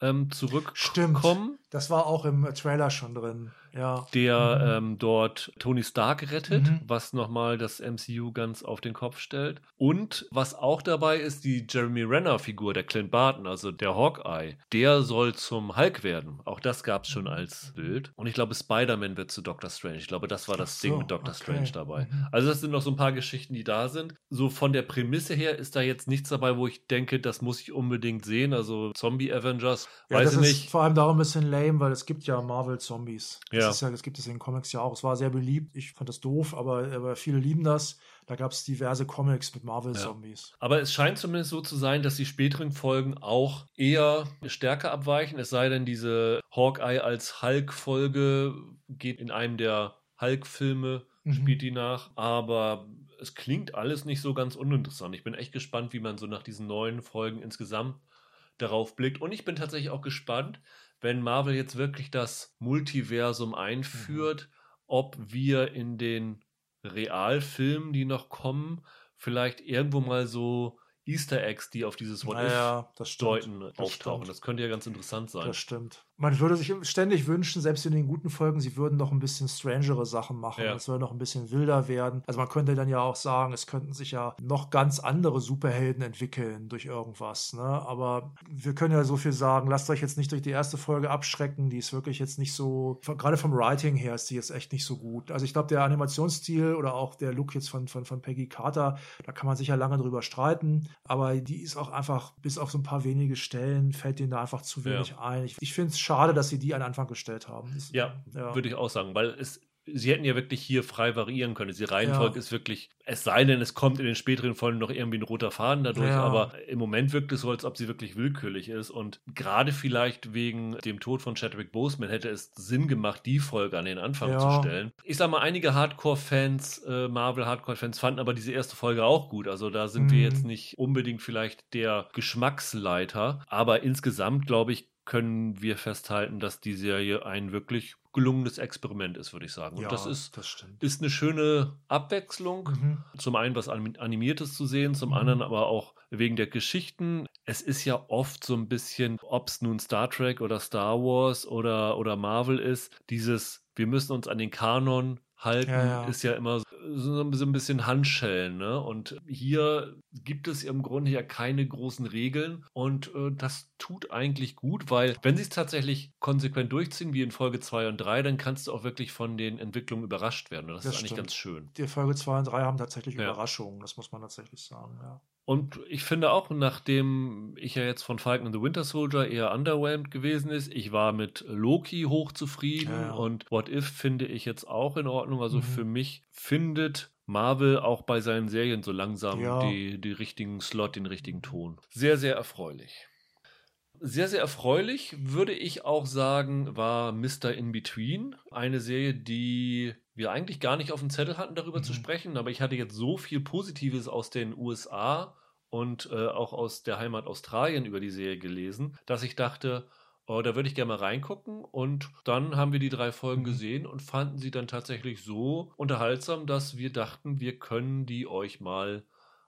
ähm, zurückkommen. Stimmt. Das war auch im Trailer schon drin ja. der mhm. ähm, dort Tony Stark rettet, mhm. was nochmal das MCU ganz auf den Kopf stellt. Und was auch dabei ist, die Jeremy Renner-Figur, der Clint Barton, also der Hawkeye, der soll zum Hulk werden. Auch das gab es schon als Bild. Und ich glaube, Spider-Man wird zu Doctor Strange. Ich glaube, das war das so, Ding mit Doctor okay. Strange dabei. Mhm. Also das sind noch so ein paar Geschichten, die da sind. So von der Prämisse her ist da jetzt nichts dabei, wo ich denke, das muss ich unbedingt sehen. Also Zombie Avengers, ja, weiß ich nicht. vor allem darum ein bisschen lame, weil es gibt ja Marvel-Zombies. Ja. Das, ja, das gibt es in den Comics ja auch. Es war sehr beliebt. Ich fand das doof, aber, aber viele lieben das. Da gab es diverse Comics mit Marvel-Zombies. Ja. Aber es scheint zumindest so zu sein, dass die späteren Folgen auch eher stärker abweichen. Es sei denn, diese Hawkeye als Hulk-Folge geht in einem der Hulk-Filme, mhm. spielt die nach. Aber es klingt alles nicht so ganz uninteressant. Ich bin echt gespannt, wie man so nach diesen neuen Folgen insgesamt darauf blickt. Und ich bin tatsächlich auch gespannt, wenn Marvel jetzt wirklich das Multiversum einführt, mhm. ob wir in den Realfilmen, die noch kommen, vielleicht irgendwo mal so Easter Eggs, die auf dieses What naja, If deuten, auftauchen. Stimmt. Das könnte ja ganz interessant sein. Das stimmt. Man würde sich ständig wünschen, selbst in den guten Folgen, sie würden noch ein bisschen strangere Sachen machen. Ja. Es soll noch ein bisschen wilder werden. Also man könnte dann ja auch sagen, es könnten sich ja noch ganz andere Superhelden entwickeln durch irgendwas. Ne? Aber wir können ja so viel sagen, lasst euch jetzt nicht durch die erste Folge abschrecken. Die ist wirklich jetzt nicht so, gerade vom Writing her ist die jetzt echt nicht so gut. Also ich glaube, der Animationsstil oder auch der Look jetzt von, von, von Peggy Carter, da kann man sicher lange drüber streiten. Aber die ist auch einfach, bis auf so ein paar wenige Stellen, fällt denen da einfach zu wenig ja. ein. Ich, ich finde es schade, dass sie die an Anfang gestellt haben. Das, ja, ja, würde ich auch sagen, weil es sie hätten ja wirklich hier frei variieren können. Die Reihenfolge ja. ist wirklich, es sei denn, es kommt in den späteren Folgen noch irgendwie ein roter Faden dadurch, ja. aber im Moment wirkt es so, als ob sie wirklich willkürlich ist. Und gerade vielleicht wegen dem Tod von Chadwick Boseman hätte es Sinn gemacht, die Folge an den Anfang ja. zu stellen. Ich sag mal, einige Hardcore-Fans, äh, Marvel-Hardcore-Fans fanden aber diese erste Folge auch gut. Also da sind mhm. wir jetzt nicht unbedingt vielleicht der Geschmacksleiter, aber insgesamt, glaube ich, können wir festhalten, dass die Serie ein wirklich gelungenes Experiment ist, würde ich sagen. Und ja, das ist, das ist eine schöne Abwechslung. Mhm. Zum einen was Animiertes zu sehen, zum mhm. anderen aber auch wegen der Geschichten. Es ist ja oft so ein bisschen, ob es nun Star Trek oder Star Wars oder, oder Marvel ist, dieses, wir müssen uns an den Kanon halten, ja, ja. ist ja immer so, ein bisschen Handschellen. Ne? Und hier gibt es im Grunde ja keine großen Regeln und äh, das tut eigentlich gut, weil wenn sie es tatsächlich konsequent durchziehen, wie in Folge 2 und 3, dann kannst du auch wirklich von den Entwicklungen überrascht werden. Und das, das ist eigentlich ganz schön. Die Folge 2 und 3 haben tatsächlich ja. Überraschungen, das muss man tatsächlich sagen, ja. Und ich finde auch, nachdem ich ja jetzt von Falcon and the Winter Soldier eher underwhelmed gewesen ist, ich war mit Loki hochzufrieden ja, und What If finde ich jetzt auch in Ordnung. Also mhm. für mich findet Marvel auch bei seinen Serien so langsam ja. die, die richtigen Slot, den richtigen Ton. Sehr, sehr erfreulich. Sehr, sehr erfreulich, würde ich auch sagen, war Mr. In Between. Eine Serie, die wir eigentlich gar nicht auf dem Zettel hatten, darüber mhm. zu sprechen, aber ich hatte jetzt so viel Positives aus den USA und äh, auch aus der Heimat Australien über die Serie gelesen, dass ich dachte, Oh, da würde ich gerne mal reingucken. Und dann haben wir die drei Folgen mhm. gesehen und fanden sie dann tatsächlich so unterhaltsam, dass wir dachten, wir können die euch mal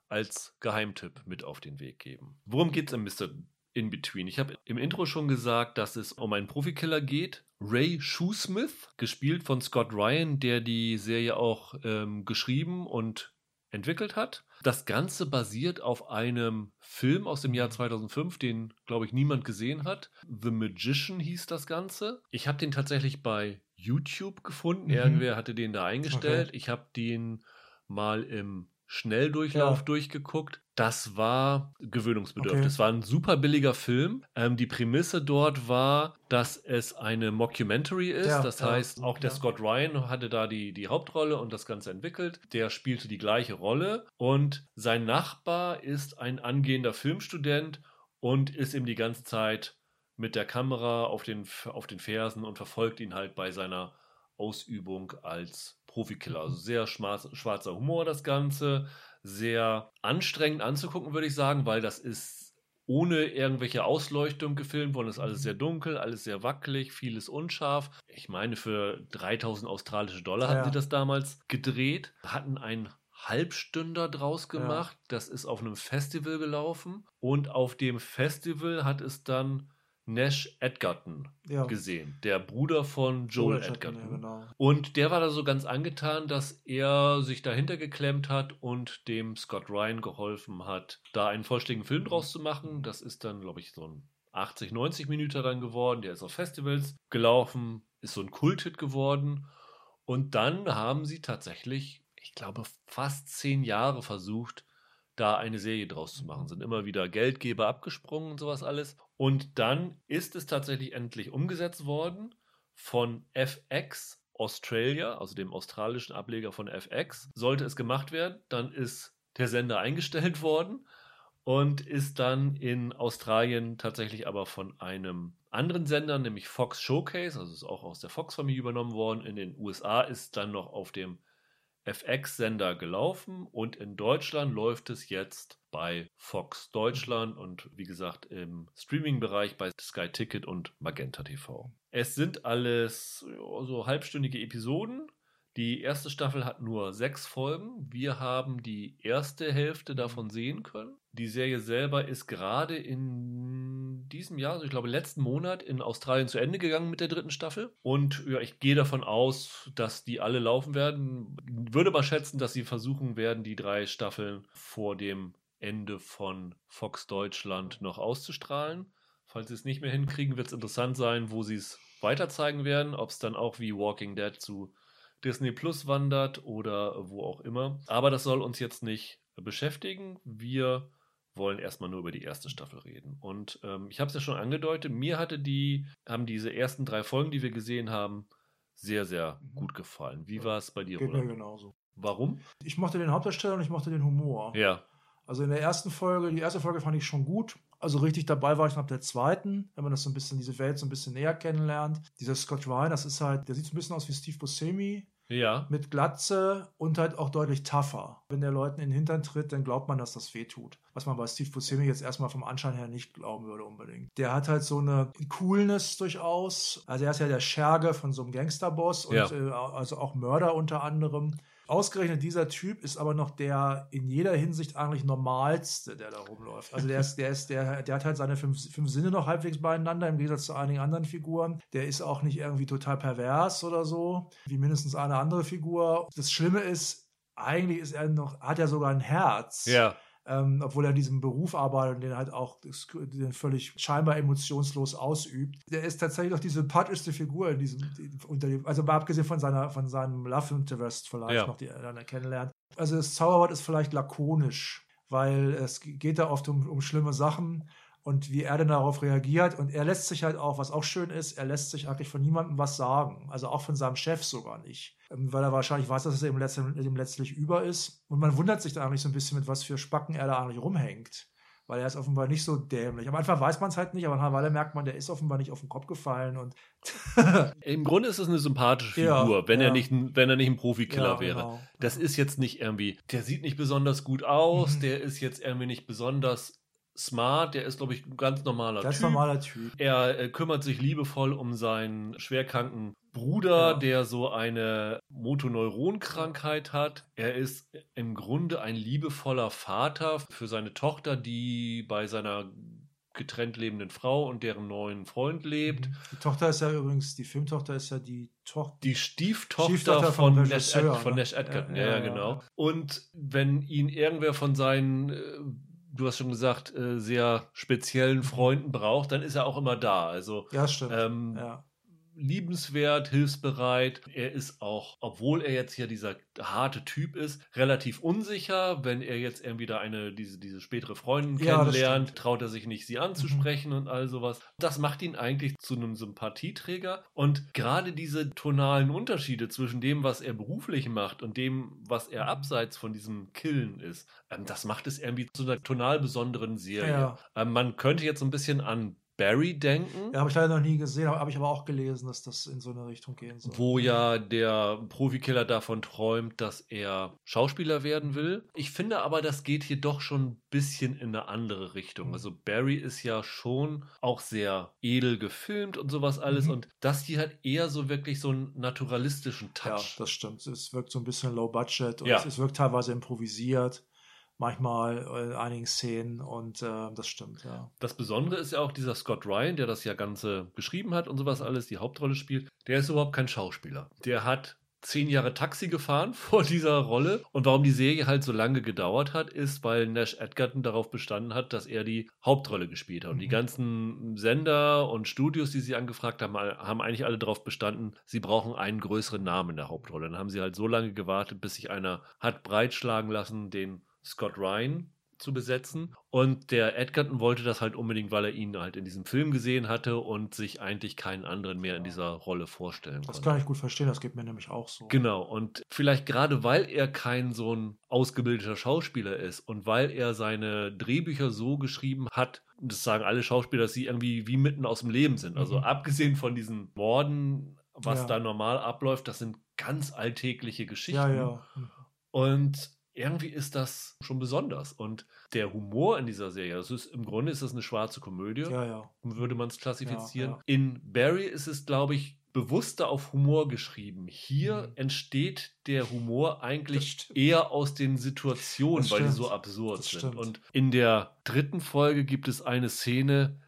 als Geheimtipp mit auf den Weg geben. Worum geht es in Mr. In Between? Ich habe im Intro schon gesagt, dass es um einen Profikiller geht. Ray Shoesmith, gespielt von Scott Ryan, der die Serie auch ähm, geschrieben und entwickelt hat. Das Ganze basiert auf einem Film aus dem Jahr 2005, den, glaube ich, niemand gesehen hat. The Magician hieß das Ganze. Ich habe den tatsächlich bei YouTube gefunden. Mhm. Irgendwer hatte den da eingestellt. Okay. Ich habe den mal im Schnelldurchlauf ja. durchgeguckt. Das war gewöhnungsbedürftig. Okay. Es war ein super billiger Film. Ähm, die Prämisse dort war, dass es eine Mockumentary ist. Ja, das heißt, auch der Scott Ryan hatte da die, die Hauptrolle und das Ganze entwickelt. Der spielte die gleiche Rolle. Und sein Nachbar ist ein angehender Filmstudent und ist ihm die ganze Zeit mit der Kamera auf den, auf den Fersen und verfolgt ihn halt bei seiner Ausübung als Profikiller. Also sehr schwarzer Humor das Ganze, sehr anstrengend anzugucken, würde ich sagen, weil das ist ohne irgendwelche Ausleuchtung gefilmt worden. ist alles sehr dunkel, alles sehr wackelig, vieles unscharf. Ich meine, für 3000 australische Dollar ja. hatten sie das damals gedreht, hatten ein Halbstünder draus gemacht. Ja. Das ist auf einem Festival gelaufen und auf dem Festival hat es dann Nash Edgerton ja. gesehen, der Bruder von Joel, Joel Edgerton. Ja, genau. Und der war da so ganz angetan, dass er sich dahinter geklemmt hat und dem Scott Ryan geholfen hat, da einen vollständigen Film draus zu machen. Das ist dann, glaube ich, so ein 80, 90 Minuten dann geworden. Der ist auf Festivals gelaufen, ist so ein Kulthit geworden. Und dann haben sie tatsächlich, ich glaube, fast zehn Jahre versucht, da eine Serie draus zu machen. Sind immer wieder Geldgeber abgesprungen und sowas alles. Und dann ist es tatsächlich endlich umgesetzt worden von FX Australia, also dem australischen Ableger von FX. Sollte es gemacht werden, dann ist der Sender eingestellt worden und ist dann in Australien tatsächlich aber von einem anderen Sender, nämlich Fox Showcase, also ist auch aus der Fox-Familie übernommen worden. In den USA ist dann noch auf dem FX-Sender gelaufen und in Deutschland läuft es jetzt bei Fox Deutschland und wie gesagt im Streaming-Bereich bei Sky Ticket und Magenta TV. Es sind alles so halbstündige Episoden. Die erste Staffel hat nur sechs Folgen. Wir haben die erste Hälfte davon sehen können. Die Serie selber ist gerade in diesem Jahr, also ich glaube letzten Monat in Australien zu Ende gegangen mit der dritten Staffel. Und ja, ich gehe davon aus, dass die alle laufen werden. Würde mal schätzen, dass sie versuchen werden, die drei Staffeln vor dem Ende von Fox Deutschland noch auszustrahlen. Falls sie es nicht mehr hinkriegen, wird es interessant sein, wo sie es weiter zeigen werden. Ob es dann auch wie Walking Dead zu Disney Plus wandert oder wo auch immer. Aber das soll uns jetzt nicht beschäftigen. Wir wollen erstmal nur über die erste Staffel reden. Und ähm, ich habe es ja schon angedeutet, mir hatte die, haben diese ersten drei Folgen, die wir gesehen haben, sehr, sehr mhm. gut gefallen. Wie war es bei dir, Geht Roland? mir genauso. Warum? Ich mochte den Hauptdarsteller und ich mochte den Humor. Ja. Also in der ersten Folge, die erste Folge fand ich schon gut. Also richtig dabei war ich nach der zweiten, wenn man das so ein bisschen, diese Welt so ein bisschen näher kennenlernt. Dieser Scott Ryan, das ist halt, der sieht so ein bisschen aus wie Steve Buscemi, ja. Mit Glatze und halt auch deutlich tougher. Wenn der Leuten in den Hintern tritt, dann glaubt man, dass das weh tut. Was man bei Steve Buscemi jetzt erstmal vom Anschein her nicht glauben würde unbedingt. Der hat halt so eine Coolness durchaus. Also er ist ja der Scherge von so einem Gangsterboss und ja. äh, also auch Mörder unter anderem. Ausgerechnet dieser Typ ist aber noch der in jeder Hinsicht eigentlich normalste, der da rumläuft. Also der ist, der ist, der, der hat halt seine fünf, fünf Sinne noch halbwegs beieinander, im Gegensatz zu einigen anderen Figuren. Der ist auch nicht irgendwie total pervers oder so, wie mindestens eine andere Figur. Das Schlimme ist, eigentlich ist er noch, hat er sogar ein Herz. Ja ähm, obwohl er in diesem Beruf arbeitet und den halt auch den völlig scheinbar emotionslos ausübt. Der ist tatsächlich auch die sympathischste Figur in diesem, unter dem, also mal abgesehen von seiner, von seinem Love Interest vielleicht ja. noch, die er dann kennenlernt. Also das Zauberwort ist vielleicht lakonisch, weil es geht da oft um, um schlimme Sachen und wie er denn darauf reagiert. Und er lässt sich halt auch, was auch schön ist, er lässt sich eigentlich von niemandem was sagen. Also auch von seinem Chef sogar nicht. Ähm, weil er wahrscheinlich weiß, dass es ihm letztlich, ihm letztlich über ist. Und man wundert sich da eigentlich so ein bisschen, mit was für Spacken er da eigentlich rumhängt. Weil er ist offenbar nicht so dämlich. Am Anfang weiß man es halt nicht, aber nach einer Weile merkt man, der ist offenbar nicht auf den Kopf gefallen. Und Im Grunde ist es eine sympathische Figur, ja, wenn, ja. Er nicht, wenn er nicht ein Profikiller ja, wäre. Genau. Das ist jetzt nicht irgendwie, der sieht nicht besonders gut aus, mhm. der ist jetzt irgendwie nicht besonders smart, der ist, glaube ich, ein ganz normaler Ganz Typ. normaler Typ. Er äh, kümmert sich liebevoll um seinen schwerkranken Bruder, Ja. der so eine Motoneuronkrankheit hat. Er ist im Grunde ein liebevoller Vater für seine Tochter, die bei seiner getrennt lebenden Frau und deren neuen Freund lebt. Die Tochter ist ja übrigens, die Filmtochter ist ja die Tochter. Die Stieftochter, Stieftochter von, vom Nash, Regisseur, Ed, von ne? Nash Edgerton, Ja, ja, ja, ja, ja. genau. Und wenn ihn irgendwer von seinen, äh, du hast schon gesagt, äh, sehr speziellen Freunden braucht, dann ist er auch immer da. Also Ja, stimmt. ähm, ja. Liebenswert, hilfsbereit. Er ist auch, obwohl er jetzt hier dieser harte Typ ist, relativ unsicher. Wenn er jetzt irgendwie da eine, diese, diese spätere Freundin Ja, kennenlernt, traut er sich nicht, sie anzusprechen und all sowas. Das macht ihn eigentlich zu einem Sympathieträger. Und gerade diese tonalen Unterschiede zwischen dem, was er beruflich macht und dem, was er abseits von diesem Killen ist, ähm, das macht es irgendwie zu einer tonal besonderen Serie. Ja. Ähm, man könnte jetzt so ein bisschen an Barry denken. Ja, habe ich leider noch nie gesehen, habe ich aber auch gelesen, dass das in so eine Richtung gehen soll. wo ja der Profikiller davon träumt, dass er Schauspieler werden will. Ich finde aber, das geht hier doch schon ein bisschen in eine andere Richtung. Also Barry ist ja schon auch sehr edel gefilmt und sowas alles Mhm. und das hier hat eher so wirklich so einen naturalistischen Ja, Touch. das stimmt. Es wirkt so ein bisschen low budget und Ja. es wirkt teilweise improvisiert, manchmal in einigen Szenen und äh, das stimmt, ja. Das Besondere ist ja auch dieser Scott Ryan, der das ja Ganze geschrieben hat und sowas alles, die Hauptrolle spielt. Der ist überhaupt kein Schauspieler. Der hat zehn Jahre Taxi gefahren vor dieser Rolle. Und warum die Serie halt so lange gedauert hat, ist, weil Nash Edgerton darauf bestanden hat, dass er die Hauptrolle gespielt hat. Und die Mhm. ganzen Sender und Studios, die sie angefragt haben, haben eigentlich alle darauf bestanden, sie brauchen einen größeren Namen in der Hauptrolle. Dann haben sie halt so lange gewartet, bis sich einer hat breitschlagen lassen, den Scott Ryan zu besetzen. Und der Edgerton wollte das halt unbedingt, weil er ihn halt in diesem Film gesehen hatte und sich eigentlich keinen anderen mehr in dieser Rolle vorstellen Das konnte. kann ich gut verstehen, das geht mir nämlich auch so. Genau, und vielleicht gerade weil er kein so ein ausgebildeter Schauspieler ist und weil er seine Drehbücher so geschrieben hat, das sagen alle Schauspieler, dass sie irgendwie wie mitten aus dem Leben sind. Also Mhm. abgesehen von diesen Morden, was Ja. da normal abläuft, das sind ganz alltägliche Geschichten. Ja, ja. Und irgendwie ist das schon besonders. Und der Humor in dieser Serie, das ist im Grunde ist das eine schwarze Komödie, Ja, ja. würde man es klassifizieren. Ja. In Barry ist es, glaube ich, bewusster auf Humor geschrieben. Hier Mhm. entsteht der Humor eigentlich eher aus den Situationen, weil die so absurd Das sind. stimmt. Und in der dritten Folge gibt es eine Szene,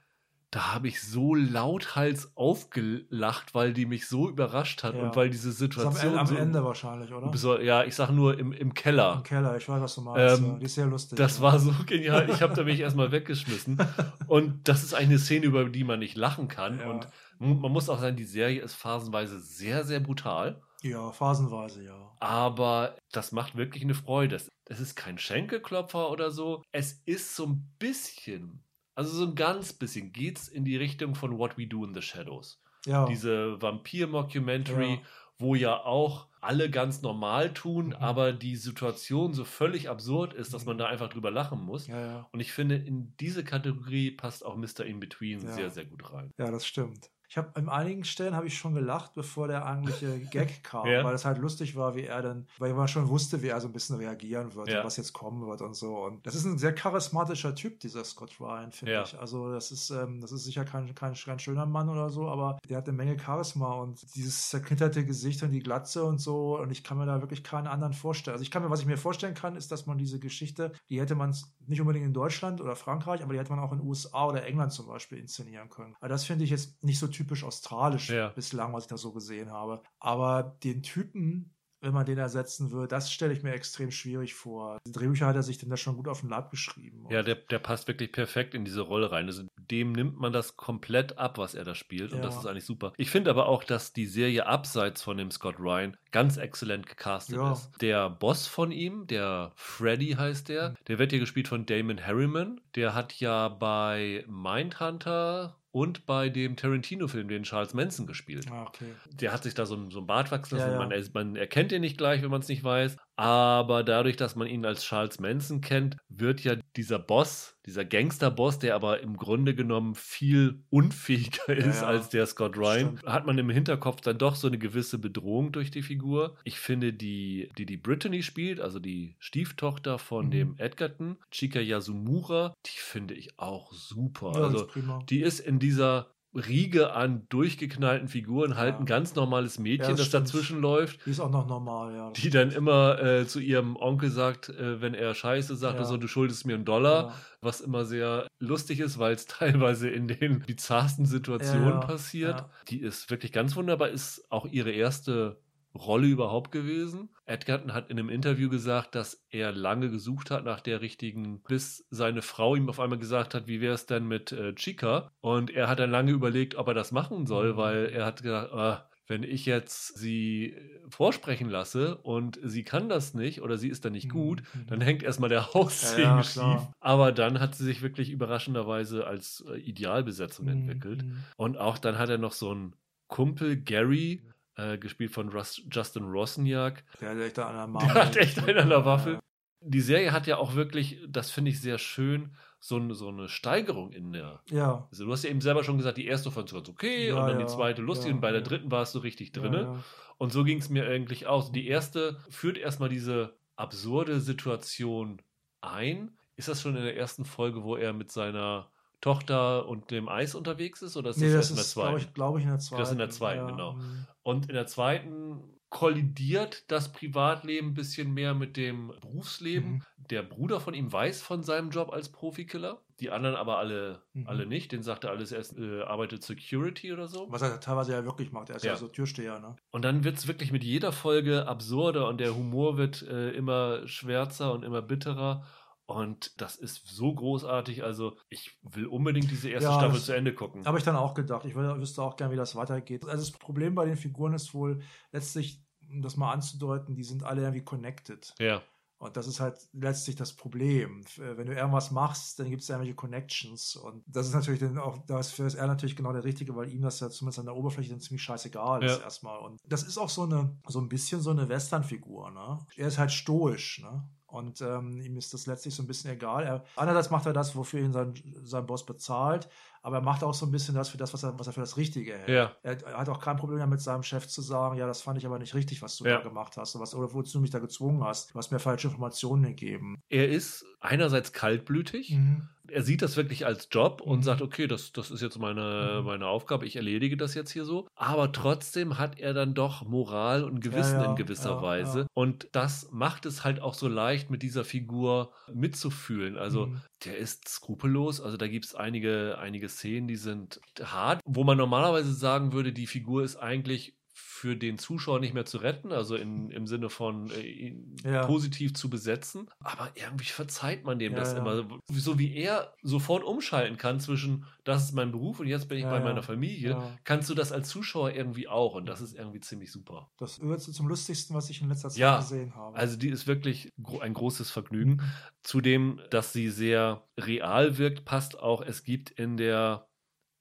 da habe ich so lauthals aufgelacht, weil die mich so überrascht hat Ja. und weil diese Das ist am, Situation Ende, am so Ende wahrscheinlich, oder? ja, ich sage nur im, im Keller. Im Keller, ich weiß, was du meinst. Ähm, ja. Die ist sehr lustig. Das ja. war so genial. Ich habe da mich erstmal weggeschmissen. Und das ist eine Szene, über die man nicht lachen kann. Und man muss auch sagen, die Serie ist phasenweise sehr, sehr brutal. Ja, phasenweise, ja. Aber das macht wirklich eine Freude. Es ist kein Schenkelklopfer oder so. Es ist so ein bisschen, also so ein ganz bisschen, geht's in die Richtung von What We Do in the Shadows. Ja, Diese Vampir-Mockumentary, Ja. wo ja auch alle ganz normal tun, Mhm. aber die Situation so völlig absurd ist, dass man da einfach drüber lachen muss. ja, ja. Und ich finde, in diese Kategorie passt auch Mr. In-Between Ja. sehr, sehr gut rein. Ja, das stimmt. Ich habe an einigen Stellen habe ich schon gelacht, bevor der eigentliche Gag kam, Ja. weil es halt lustig war, wie er dann, weil man schon wusste, wie er so ein bisschen reagieren wird Ja. und was jetzt kommen wird und so. Und das ist ein sehr charismatischer Typ, dieser Scott Ryan, finde Ja. ich. Also das ist, ähm, das ist sicher kein, kein, kein schöner Mann oder so, aber der hat eine Menge Charisma und dieses zerknitterte Gesicht und die Glatze und so. Und ich kann mir da wirklich keinen anderen vorstellen. Also ich kann mir, was ich mir vorstellen kann, ist, dass man diese Geschichte, die hätte man nicht unbedingt in Deutschland oder Frankreich, aber die hätte man auch in USA oder England zum Beispiel inszenieren können. Aber das finde ich jetzt nicht so typisch australisch Ja. bislang, was ich da so gesehen habe. Aber den Typen, wenn man den ersetzen will, das stelle ich mir extrem schwierig vor. Die Drehbücher hat er sich denn da schon gut auf den Leib geschrieben. Ja, der, der passt wirklich perfekt in diese Rolle rein. Also dem nimmt man das komplett ab, was er da spielt. Und Ja. das ist eigentlich super. Ich finde aber auch, dass die Serie abseits von dem Scott Ryan ganz exzellent gecastet Ja. ist. Der Boss von ihm, der Freddy heißt der, der wird hier gespielt von Damon Harriman. Der hat ja bei Mindhunter und bei dem Tarantino-Film, den Charles Manson gespielt. Ah, okay. Der hat sich da so ein, so ein Bart wachsen Ja, lassen. ja. Man, er- man erkennt ihn nicht gleich, wenn man es nicht weiß. Aber dadurch, dass man ihn als Charles Manson kennt, wird ja dieser Boss, dieser Gangsterboss, der aber im Grunde genommen viel unfähiger ist ja, als der Scott Ryan, stimmt. hat man im Hinterkopf dann doch so eine gewisse Bedrohung durch die Figur. Ich finde, die, die die Brittany spielt, also die Stieftochter von mhm. dem Edgerton, Chika Yasumura, die finde ich auch super. Ja, also die ist in dieser Riege an durchgeknallten Figuren halt ja. ein ganz normales Mädchen, ja, das, das dazwischen läuft. Die ist auch noch normal, ja. Die dann immer äh, zu ihrem Onkel sagt, äh, wenn er Scheiße sagt, ja. so, du schuldest mir einen Dollar, was immer sehr lustig ist, weil es teilweise in den bizarrsten Situationen passiert. Die ist wirklich ganz wunderbar, ist auch ihre erste Rolle überhaupt gewesen. Edgerton hat in einem Interview gesagt, dass er lange gesucht hat nach der richtigen, bis seine Frau ihm auf einmal gesagt hat, wie wäre es denn mit äh, Chica? Und er hat dann lange überlegt, ob er das machen soll, mhm. weil er hat gedacht, ah, wenn ich jetzt sie vorsprechen lasse und sie kann das nicht oder sie ist da nicht mhm. gut, mhm. dann hängt erstmal der Haussegen ja, ja, schief. Aber dann hat sie sich wirklich überraschenderweise als äh, Idealbesetzung entwickelt. Mhm. Und auch dann hat er noch so einen Kumpel, Gary, äh, gespielt von Rust, Justin Rosniak. Der hat echt einen an der, der hat echt einen an der Waffe. Ja. Die Serie hat ja auch wirklich, das finde ich sehr schön, so, so eine Steigerung in der. Ja. Also du hast ja eben selber schon gesagt, die erste fand es ganz okay ja, und dann ja, die zweite lustig und bei der dritten war es so richtig drin. Und so ging es mir eigentlich aus. Die erste führt erstmal diese absurde Situation ein. Ist das schon in der ersten Folge, wo er mit seiner Tochter und dem Eis unterwegs ist? Oder ist das, nee, das in der zweiten? Glaube ich, glaub ich, in der zweiten. Das ist in der zweiten, ja. genau. Mhm. Und in der zweiten kollidiert das Privatleben ein bisschen mehr mit dem Berufsleben. Mhm. Der Bruder von ihm weiß von seinem Job als Profikiller. Die anderen aber alle, mhm. alle nicht. Den sagt er alles, er äh, arbeitet Security oder so. Was er teilweise ja wirklich macht. Er ist ja, ja so Türsteher. Ne? Und dann wird es wirklich mit jeder Folge absurder und der Humor wird äh, immer schwärzer und immer bitterer. Und das ist so großartig. Also, ich will unbedingt diese erste ja, Staffel zu Ende gucken. Habe ich dann auch gedacht. Ich wüsste auch gern, wie das weitergeht. Also, das Problem bei den Figuren ist wohl letztlich, um das mal anzudeuten, die sind alle irgendwie connected. Ja. Und das ist halt letztlich das Problem. Wenn du irgendwas machst, dann gibt es irgendwelche Connections. Und das ist natürlich dann auch, dafür ist er natürlich genau der Richtige, weil ihm das ja zumindest an der Oberfläche dann ziemlich scheißegal ist ja. erstmal. Und das ist auch so eine, so ein bisschen so eine Western-Figur, ne? Er ist halt stoisch, ne? Und ähm, ihm ist das letztlich so ein bisschen egal. Er, einerseits macht er das, wofür ihn sein, sein Boss bezahlt, aber er macht auch so ein bisschen das für das, was er, was er für das Richtige hält. Ja. Er, er, hat auch kein Problem damit, seinem Chef zu sagen, ja, das fand ich aber nicht richtig, was du ja. da gemacht hast, oder, was, oder wozu du mich da gezwungen hast. Du hast mir falsche Informationen gegeben. Er ist einerseits kaltblütig. Mhm er sieht das wirklich als Job und mhm. sagt, okay, das, das ist jetzt meine, mhm. meine Aufgabe, ich erledige das jetzt hier so. Aber trotzdem hat er dann doch Moral und Gewissen ja, ja, in gewisser ja, Weise. Und das macht es halt auch so leicht, mit dieser Figur mitzufühlen. Also mhm. der ist skrupellos. Also da gibt es einige, einige Szenen, die sind hart, wo man normalerweise sagen würde, die Figur ist eigentlich für den Zuschauer nicht mehr zu retten, also in, im Sinne von äh, ja. positiv zu besetzen. Aber irgendwie verzeiht man dem ja, das ja. immer. So wie er sofort umschalten kann zwischen, das ist mein Beruf und jetzt bin ich bei meiner Familie, kannst du das als Zuschauer irgendwie auch und das ist irgendwie ziemlich super. Das gehört zum lustigsten, was ich in letzter Zeit gesehen habe. Also die ist wirklich ein großes Vergnügen. Zudem, dass sie sehr real wirkt, passt auch, es gibt in der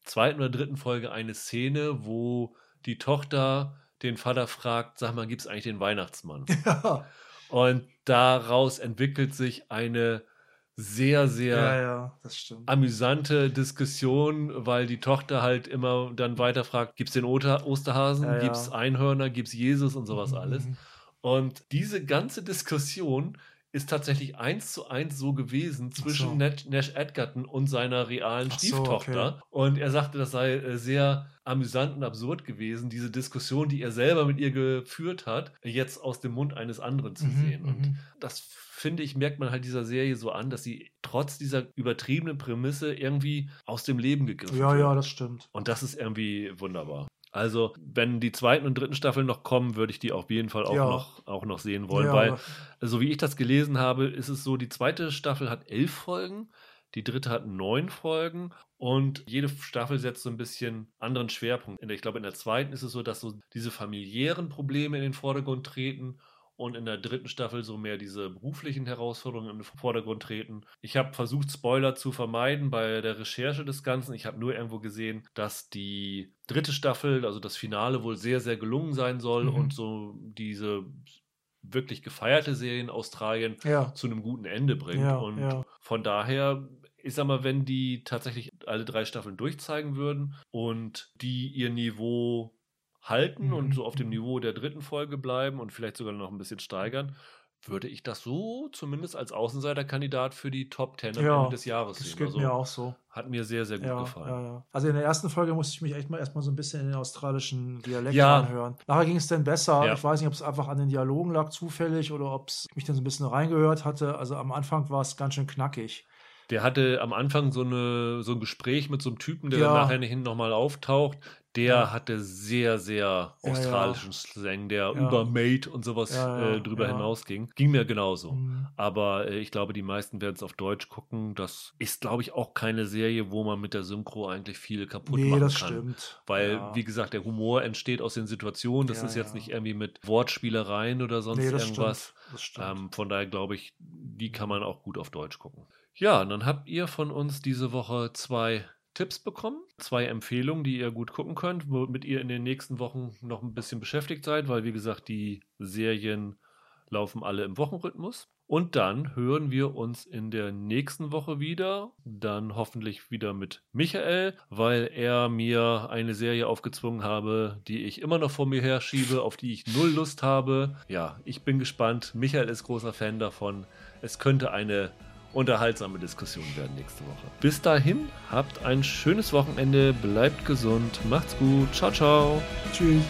zweiten oder dritten Folge eine Szene, wo die Tochter den Vater fragt, sag mal, gibt es eigentlich den Weihnachtsmann? Ja. Und daraus entwickelt sich eine sehr, sehr ja, ja, amüsante Diskussion, weil die Tochter halt immer dann weiter fragt, gibt es den Osterhasen, ja, gibt es Einhörner, gibt es Jesus und sowas mhm. alles. Und diese ganze Diskussion ist tatsächlich eins zu eins so gewesen zwischen so. Nash Edgerton und seiner realen Ach Stieftochter. So, okay. Und er sagte, das sei äh, sehr amüsant und absurd gewesen, diese Diskussion, die er selber mit ihr geführt hat, jetzt aus dem Mund eines anderen zu mhm, sehen. Und mhm. das finde ich, merkt man halt dieser Serie so an, dass sie trotz dieser übertriebenen Prämisse irgendwie aus dem Leben gegriffen Ja, wird. ja, das stimmt. Und das ist irgendwie wunderbar. Also, wenn die zweiten und dritten Staffeln noch kommen, würde ich die auf jeden Fall auch, ja. noch, auch noch sehen wollen, ja. weil, so wie ich das gelesen habe, ist es so, die zweite Staffel hat elf Folgen, die dritte hat neun Folgen und jede Staffel setzt so ein bisschen anderen Schwerpunkt. Ich glaube, in der zweiten ist es so, dass so diese familiären Probleme in den Vordergrund treten und in der dritten Staffel so mehr diese beruflichen Herausforderungen in den Vordergrund treten. Ich habe versucht, Spoiler zu vermeiden bei der Recherche des Ganzen. Ich habe nur irgendwo gesehen, dass die dritte Staffel, also das Finale, wohl sehr, sehr gelungen sein soll mhm. und so diese wirklich gefeierte Serie in Australien Ja. zu einem guten Ende bringt. Ja, und ja. von daher, ich sag mal, wenn die tatsächlich alle drei Staffeln durchzeigen würden und die ihr Niveau halten Mhm. und so auf dem Niveau der dritten Folge bleiben und vielleicht sogar noch ein bisschen steigern, würde ich das so zumindest als Außenseiterkandidat für die Top 10 am Ja, Ende des Jahres Das sehen. geht Also mir auch so. hat mir sehr, sehr gut Ja, gefallen. ja. Also in der ersten Folge musste ich mich echt mal erstmal so ein bisschen in den australischen Dialekt anhören. Nachher ging es dann besser. Ich weiß nicht, ob es einfach an den Dialogen lag zufällig oder ob es mich dann so ein bisschen reingehört hatte. Also am Anfang war es ganz schön knackig. Der hatte am Anfang so, eine, so ein Gespräch mit so einem Typen, der Ja. dann nachher hin nochmal auftaucht. Der Ja. hatte sehr, sehr Ja, australischen Slang, der Ja. über Mate und sowas Ja, ja, äh, drüber ja. hinausging. Ging mir genauso. Mhm. Aber äh, ich glaube, die meisten werden es auf Deutsch gucken. Das ist, glaube ich, auch keine Serie, wo man mit der Synchro eigentlich viel kaputt Nee, machen das kann. stimmt. Weil, ja. wie gesagt, der Humor entsteht aus den Situationen. Das Ja, ist jetzt ja. nicht irgendwie mit Wortspielereien oder sonst nee, irgendwas. stimmt. Stimmt. Ähm, von daher glaube ich, die kann man auch gut auf Deutsch gucken. Ja, dann habt ihr von uns diese Woche zwei Tipps bekommen, zwei Empfehlungen, die ihr gut gucken könnt, womit ihr in den nächsten Wochen noch ein bisschen beschäftigt seid, weil wie gesagt, die Serien laufen alle im Wochenrhythmus. Und dann hören wir uns in der nächsten Woche wieder, dann hoffentlich wieder mit Michael, weil er mir eine Serie aufgezwungen habe, die ich immer noch vor mir herschiebe, auf die ich null Lust habe. Ja, ich bin gespannt. Michael ist großer Fan davon. Es könnte eine unterhaltsame Diskussion werden nächste Woche. Bis dahin, habt ein schönes Wochenende, bleibt gesund, macht's gut, ciao, ciao. Tschüss.